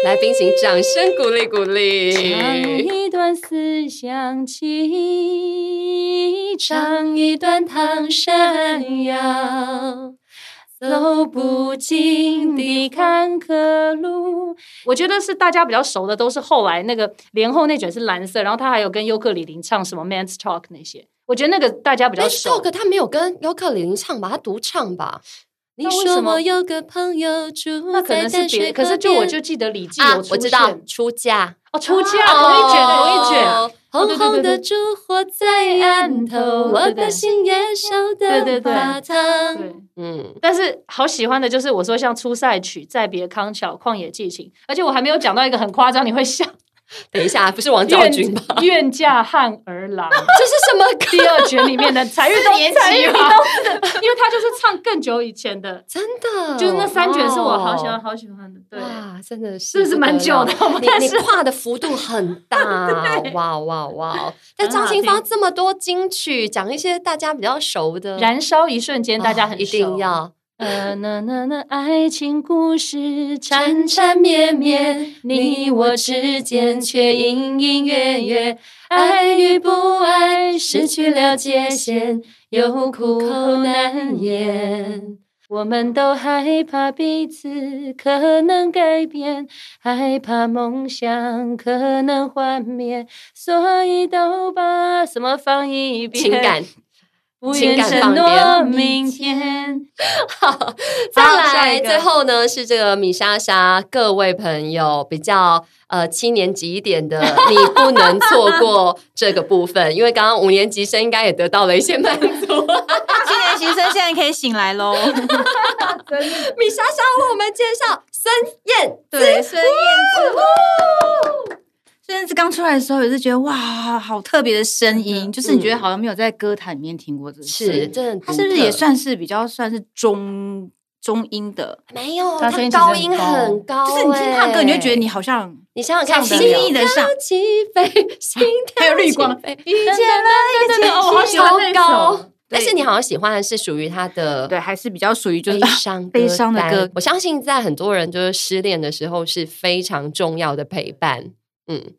来宾请掌声鼓励鼓励。唱一段思想情，唱一段唐山谣，走不尽的坎坷路。我觉得是大家比较熟的，都是后来那个连后那卷是蓝色，然后他还有跟尤克里林唱什么《Man's Talk》那些。我觉得那个大家比较熟。可他没有跟优客李林唱吧？他独唱吧？你说我有个朋友住那可能是别，可是就我就记得李记有出现，我知道出嫁哦，出嫁同一卷同一卷，红红的烛火在案头，我的心也烧得发烫。对，嗯，但是好喜欢的就是我说像出塞曲、再别康桥、旷野寄情，而且我还没有讲到一个很夸张，你会笑。[laughs] 等一下，不是王昭君吧？[laughs] 愿嫁汉儿郎，[laughs] 这是什么歌？第二卷里面的才玉都年纪吗？因为他就是唱更久以前的，真的，就是那三卷是我好喜欢、好喜欢的。对，哇，真的是，是不是蛮久的？但是跨的幅度很大，哇哇哇！但张清芳这么多金曲，讲一些大家比较熟的，《燃烧一瞬间》，大家很一定要。呃，那那那爱情故事缠缠绵绵，你我之间却隐隐约约，爱与不爱失去了界限，又苦口难言。我们都害怕彼此可能改变，害怕梦想可能幻灭，所以都把什么放一边？情感。情感放电，明天。[laughs] 好，再来，最后呢是这个米莎莎，各位朋友比较呃七年级一点的，[laughs] 你不能错过这个部分，因为刚刚五年级生应该也得到了一些满足，[laughs] 七年级生现在可以醒来喽。米莎莎为我们介绍孙燕姿，对，孙燕姿。孙燕姿刚出来的时候也是觉得哇，好特别的声音，就是你觉得好像没有在歌坛里面听过这个，是真的。他是不是也算是比较算是中中音的？没有，他高音很高，就是你听他的歌，你就觉得你好像你想想看，轻易的上起飞，[laughs] 心跳还有绿光，遇见了一个天使，超高。但是你好像喜欢的是属于他的，对，还是比较属于就是悲伤 [laughs] 悲伤的歌。我相信在很多人就是失恋的时候是非常重要的陪伴。嗯，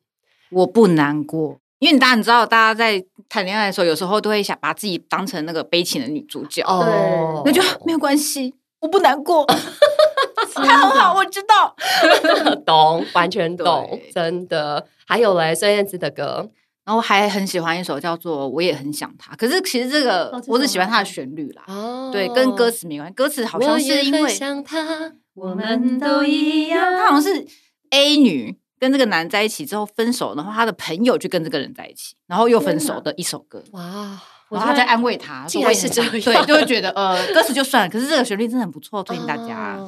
我不难过，因为你大家你知道，大家在谈恋爱的时候，有时候都会想把自己当成那个悲情的女主角。哦，那就没有关系，我不难过，[laughs] 他很好，我知道，[laughs] 懂，完全懂，真的。还有嘞，孙燕姿的歌。然后还很喜欢一首叫做《我也很想他》，可是其实这个我只喜欢他的旋律啦。哦，对，跟歌词没关系。歌词好像是因为想他，我们都一样。他好像是 A 女跟这个男在一起之后分手，然后他的朋友就跟这个人在一起，然后又分手的一首歌。哇！然后他在安慰他，竟然是这样，对，就会觉得呃，歌词就算了，可是这个旋律真的很不错，推荐大家。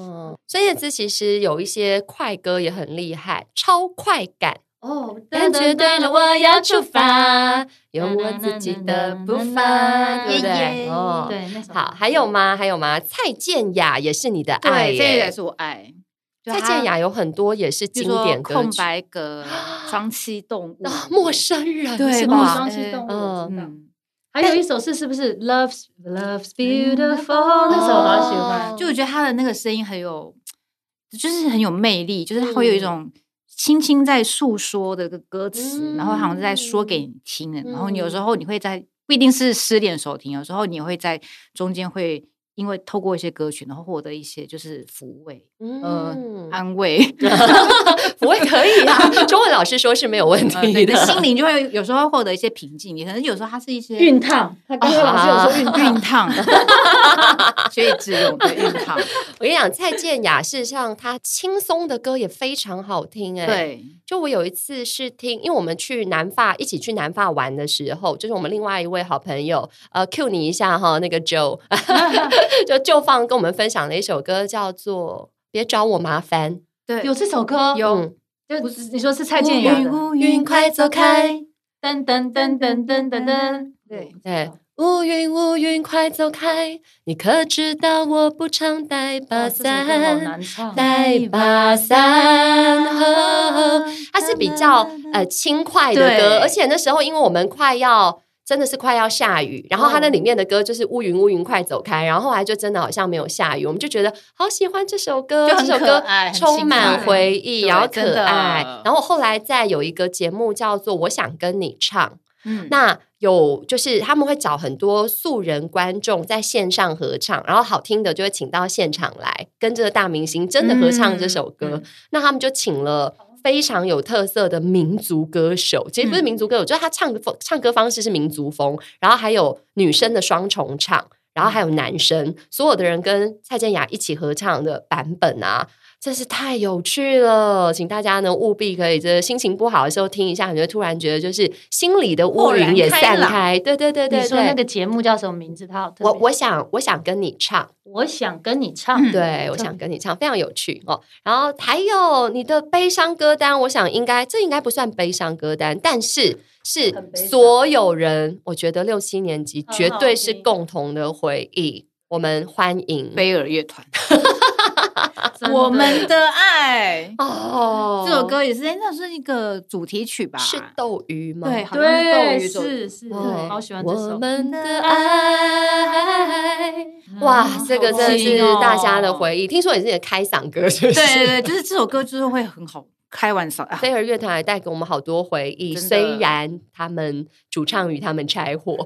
孙燕姿其实有一些快歌也很厉害，超快感。哦，感觉对了，我要出发，有我自己的步伐，对不对？哦，对，好，还有吗？还有吗？蔡健雅也是你的爱，这个也是我爱。蔡健雅有很多也是经典歌曲，空白格、双栖动物、陌生人，对吧？双栖动物，嗯，还有一首是是不是 Love's Love's Beautiful？那首我好喜欢，就我觉得他的那个声音很有，就是很有魅力，就是他会有一种。轻轻在诉说的个歌词，嗯、然后好像是在说给你听的，嗯、然后你有时候你会在不一定是失恋的时候听，有时候你会在中间会。因为透过一些歌曲，然后获得一些就是抚慰，嗯，安慰，[laughs] 我也可以啊。[laughs] 中文老师说是没有问题，你的心灵就会有时候获得一些平静。你可能有时候它是一些熨烫，他刚刚老师有说熨熨烫，[laughs] 所以只用的熨烫。我跟你讲，蔡健雅事实上她轻松的歌也非常好听，哎，对。就我有一次是听，因为我们去南法一起去南法玩的时候，就是我们另外一位好朋友，呃，cue 你一下哈，那个 Joe。就就放跟我们分享了一首歌，叫做《别找我麻烦》。对，有这首歌，有。就不是你说是蔡健雅的。乌云快走开，噔噔噔噔噔噔噔。对对，乌云乌云快走开，你可知道我不常带把伞，带把伞。它是比较呃轻快的歌，而且那时候因为我们快要。真的是快要下雨，然后它那里面的歌就是乌云乌云快走开，然后后来就真的好像没有下雨，我们就觉得好喜欢这首歌，这首歌充满回忆，然后可爱。然后后来再有一个节目叫做《我想跟你唱》，嗯，那有就是他们会找很多素人观众在线上合唱，然后好听的就会请到现场来跟这个大明星真的合唱这首歌，那他们就请了。非常有特色的民族歌手，其实不是民族歌手，嗯、就是他唱的风唱歌方式是民族风，然后还有女生的双重唱，然后还有男生，所有的人跟蔡健雅一起合唱的版本啊。真是太有趣了，请大家呢务必可以，这心情不好的时候听一下，你会突然觉得就是心里的乌云也散开。对对对对，你说那个节目叫什么名字？他好特别。我我想我想跟你唱，我想跟你唱，对，我想跟你唱，非常有趣哦。然后还有你的悲伤歌单，我想应该这应该不算悲伤歌单，但是是所有人，我觉得六七年级绝对是共同的回忆。我们欢迎 [laughs] 飞儿乐团。我们的爱哦，这首歌也是，那是一个主题曲吧？是斗鱼吗？对，好像是斗鱼，是是，好喜欢这首。我们的爱，哇，这个真的是大家的回忆。听说也是你的开嗓歌，是不是？对对，就是这首歌就是会很好。开玩笑，飞儿乐团还带给我们好多回忆。的虽然他们主唱与他们拆伙，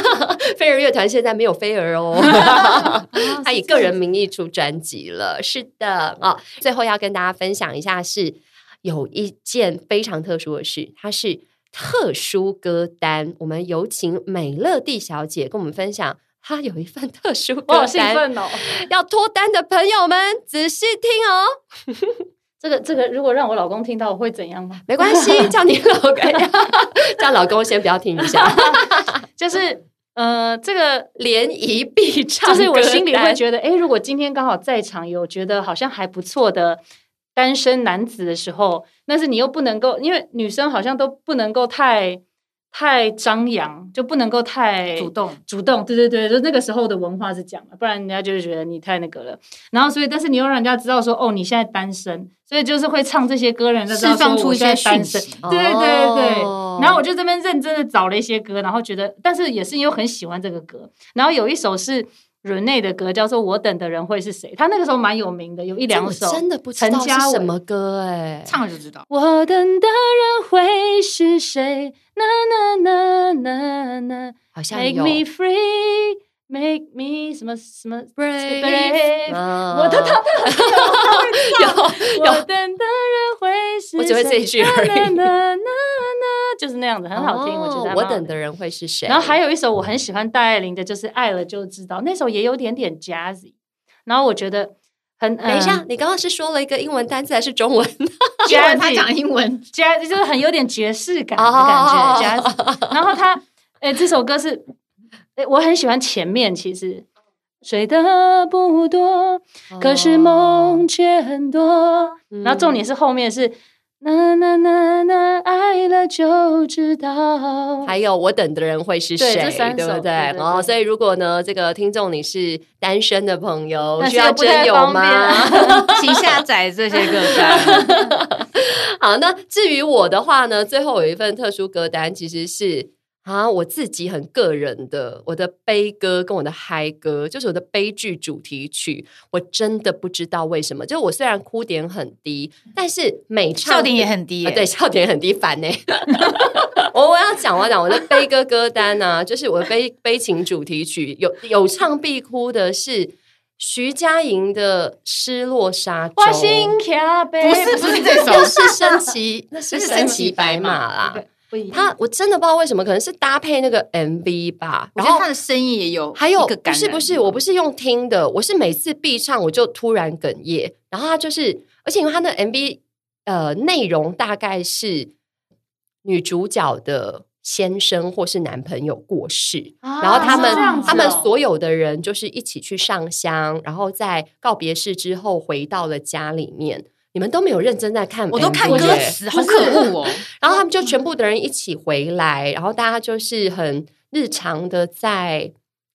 [laughs] 飞儿乐团现在没有飞儿哦，[laughs] 他以个人名义出专辑了。是的哦，最后要跟大家分享一下，是有一件非常特殊的事，它是特殊歌单。我们有请美乐蒂小姐跟我们分享，她有一份特殊歌单。好兴奋哦！要脱单的朋友们仔细听哦。这个这个，如果让我老公听到，我会怎样吗？没关系，叫你老公，[laughs] 叫老公先不要听一下。[laughs] 就是呃，这个联谊必唱，就是我心里会觉得，哎，如果今天刚好在场有觉得好像还不错的单身男子的时候，但是你又不能够，因为女生好像都不能够太太张扬，就不能够太主动主动。对对对，就那个时候的文化是讲了，不然人家就是觉得你太那个了。然后所以，但是你又让人家知道说，哦，你现在单身，所以就是会唱这些歌，人释放出一些单身。对对对对。然后我就这边认真的找了一些歌，然后觉得，但是也是因为很喜欢这个歌。然后有一首是。Rene 的歌叫做《我等的人会是谁》，他那个时候蛮有名的，有一两首。真的不知道是什么歌哎，唱了就知道。我等的人会是谁？那那那那那，好像有。Make me free, make me 什么什么 brave。我的他 [laughs] 有有。我等的人会是谁？我只会这一句而已。就是那样子，很好听。我觉得我等的人会是谁？然后还有一首我很喜欢戴爱玲的，就是《爱了就知道》，那首也有点点 jazzy。然后我觉得很……等一下，你刚刚是说了一个英文单词还是中文？[laughs] 英文，他讲英文，jazz 就是很有点爵士感的感觉。jazz。然后他，哎，这首歌是，哎，我很喜欢前面，其实睡得不多，可是梦却很多。然后重点是后面是。那那那那爱了就知道，还有我等的人会是谁？对不对？哦，所以如果呢，这个听众你是单身的朋友，需要真友吗？[laughs] 请下载这些歌单。[laughs] 好，那至于我的话呢，最后有一份特殊歌单，其实是。啊，我自己很个人的，我的悲歌跟我的嗨歌，就是我的悲剧主题曲。我真的不知道为什么，就我虽然哭点很低，但是每唱笑点也很低，啊，对，笑点很低，烦呢。[laughs] 我我要讲，我要讲我的悲歌歌单呢，啊，就是我的悲悲情主题曲，有有唱必哭的是徐佳莹的《失落沙洲》，不是不是这首，[laughs] 是升旗，那是升旗白马啦。他我真的不知道为什么，可能是搭配那个 MV 吧。然后他的声音也有，还有不是不是，我不是用听的，我是每次必唱我就突然哽咽。然后他就是，而且因为他的 MV 呃内容大概是女主角的先生或是男朋友过世，啊、然后他们、哦、他们所有的人就是一起去上香，然后在告别式之后回到了家里面。你们都没有认真在看，我都看歌词，好可恶哦！[laughs] 然后他们就全部的人一起回来，然后大家就是很日常的在，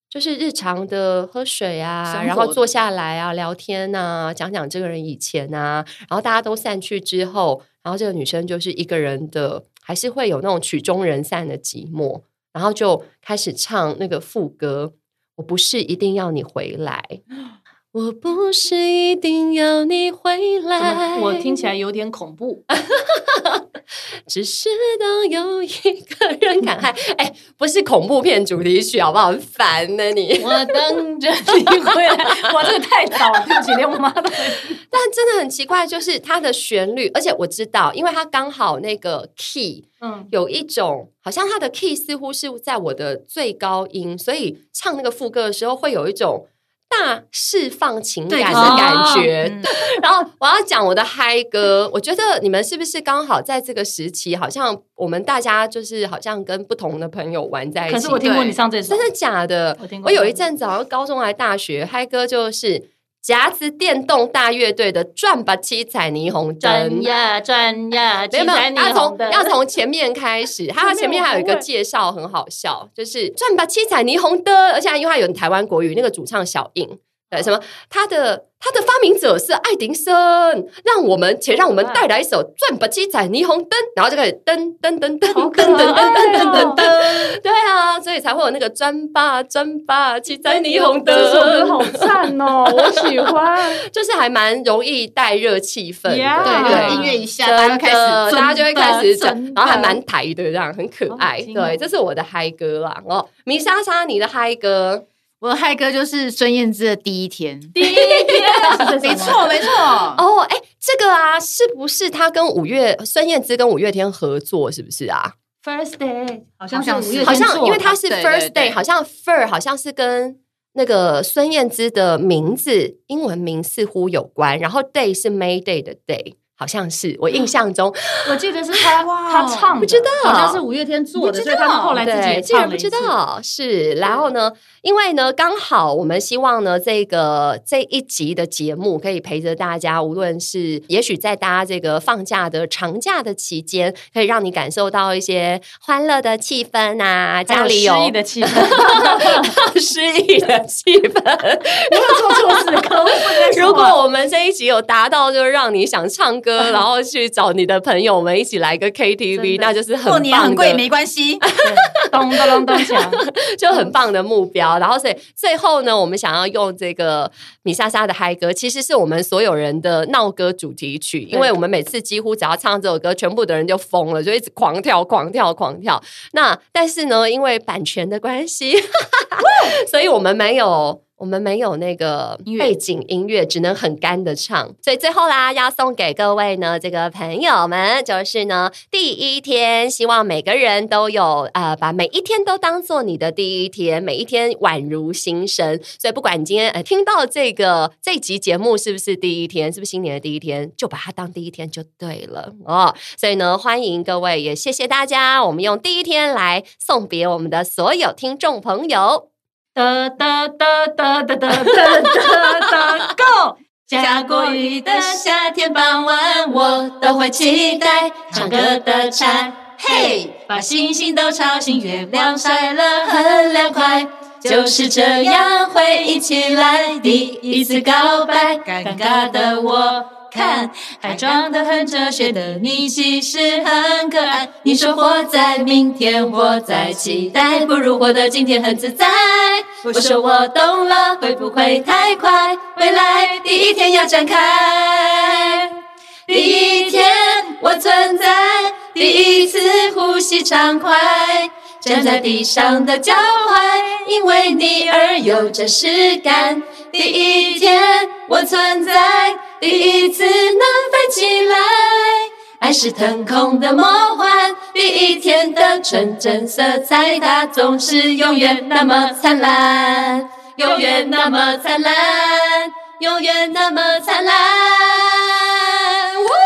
就是日常的喝水啊，然后坐下来啊聊天啊，讲讲这个人以前啊，然后大家都散去之后，然后这个女生就是一个人的，还是会有那种曲终人散的寂寞，然后就开始唱那个副歌，我不是一定要你回来。[gasps] 我不是一定要你回来，我听起来有点恐怖。[laughs] 只是当有一个人感慨，[laughs] 哎、欸，不是恐怖片主题曲，好不好？很烦呢，你。我等着你回来，哇，这个太早了，对不起，连我妈都。[laughs] 但真的很奇怪，就是它的旋律，而且我知道，因为它刚好那个 key，嗯，有一种好像它的 key 似乎是在我的最高音，所以唱那个副歌的时候会有一种。大释放情感的感觉，哦、[laughs] 然后我要讲我的嗨歌。我觉得你们是不是刚好在这个时期，好像我们大家就是好像跟不同的朋友玩在一起。可是我听过你唱这首，真的假的？我听过。我有一阵子好像高中还大学嗨歌就是。夹子电动大乐队的转吧七彩霓虹灯，转呀转呀，没有没有，要从 [laughs] 要从前面开始，它前面还有一个介绍很好笑，就是转吧七彩霓虹灯，而且因为它有台湾国语，那个主唱小应。对，什么？他的他的发明者是爱迪生，让我们且让我们带来一首转吧七彩霓虹灯，然后就开始噔噔噔噔噔噔噔噔噔噔，对啊，所以才会有那个转吧转吧七彩霓虹灯，好赞哦，我喜欢，[laughs] 就是还蛮容易带热气氛，对对，音乐一下，大家开始，大家就会开始转，然后还蛮台的，这样很可爱。对，这是我的嗨歌啦。哦，米莎莎，你的嗨歌。我的嗨歌就是孙燕姿的第一天，第一天，[laughs] 没错没错。哦，哎，这个啊，是不是他跟五月孙燕姿跟五月天合作？是不是啊？First Day 好像是，好像因为他是 First Day，好像 Fir 好像是跟那个孙燕姿的名字英文名似乎有关，然后 Day 是 May Day 的 Day。好像是我印象中，[laughs] 我记得是他他唱，不知道，好像是五月天做的，所以他后来自己也唱了不知道是，然后呢，因为呢，刚好我们希望呢，这个这一集的节目可以陪着大家，无论是也许在大家这个放假的长假的期间，可以让你感受到一些欢乐的气氛啊，家里有诗意的气氛，[laughs] 诗意的气氛，[laughs] 没有做错事，可恶！如果我们这一集有达到，就是让你想唱歌。[laughs] 然后去找你的朋友们一起来个 KTV，那就是很。过年很贵没关系，[laughs] 咚咚咚咚锵，就很棒的目标。然后所以最后呢，我们想要用这个米莎莎的嗨歌，其实是我们所有人的闹歌主题曲，因为我们每次几乎只要唱这首歌，全部的人就疯了，就一直狂跳、狂跳、狂跳。那但是呢，因为版权的关系，[laughs] 所以我们没有。我们没有那个背景音乐，只能很干的唱。所以最后啦，要送给各位呢，这个朋友们，就是呢，第一天，希望每个人都有呃，把每一天都当做你的第一天，每一天宛如新生。所以不管你今天呃听到这个这集节目是不是第一天，是不是新年的第一天，就把它当第一天就对了哦。所以呢，欢迎各位，也谢谢大家，我们用第一天来送别我们的所有听众朋友。哒哒哒哒哒哒哒哒哒，Go！下过雨的夏天傍晚，我都会期待唱歌的蝉。嘿，把星星都吵醒，月亮晒了很凉快，就是这样回忆起来，第一次告白，尴尬的我。看，还装得很哲学的你，其实很可爱。你说活在明天，活在期待，不如活得今天很自在。我说我懂了，会不会太快？未来第一天要展开，第一天我存在，第一次呼吸畅快，站在地上的脚踝，因为你而有真实感。第一天我存在，第一次能飞起来，爱是腾空的魔幻。第一天的纯真色彩，它总是永远那么灿烂，永远那么灿烂，永远那么灿烂。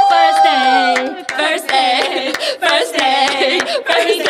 First day, first day, first day, first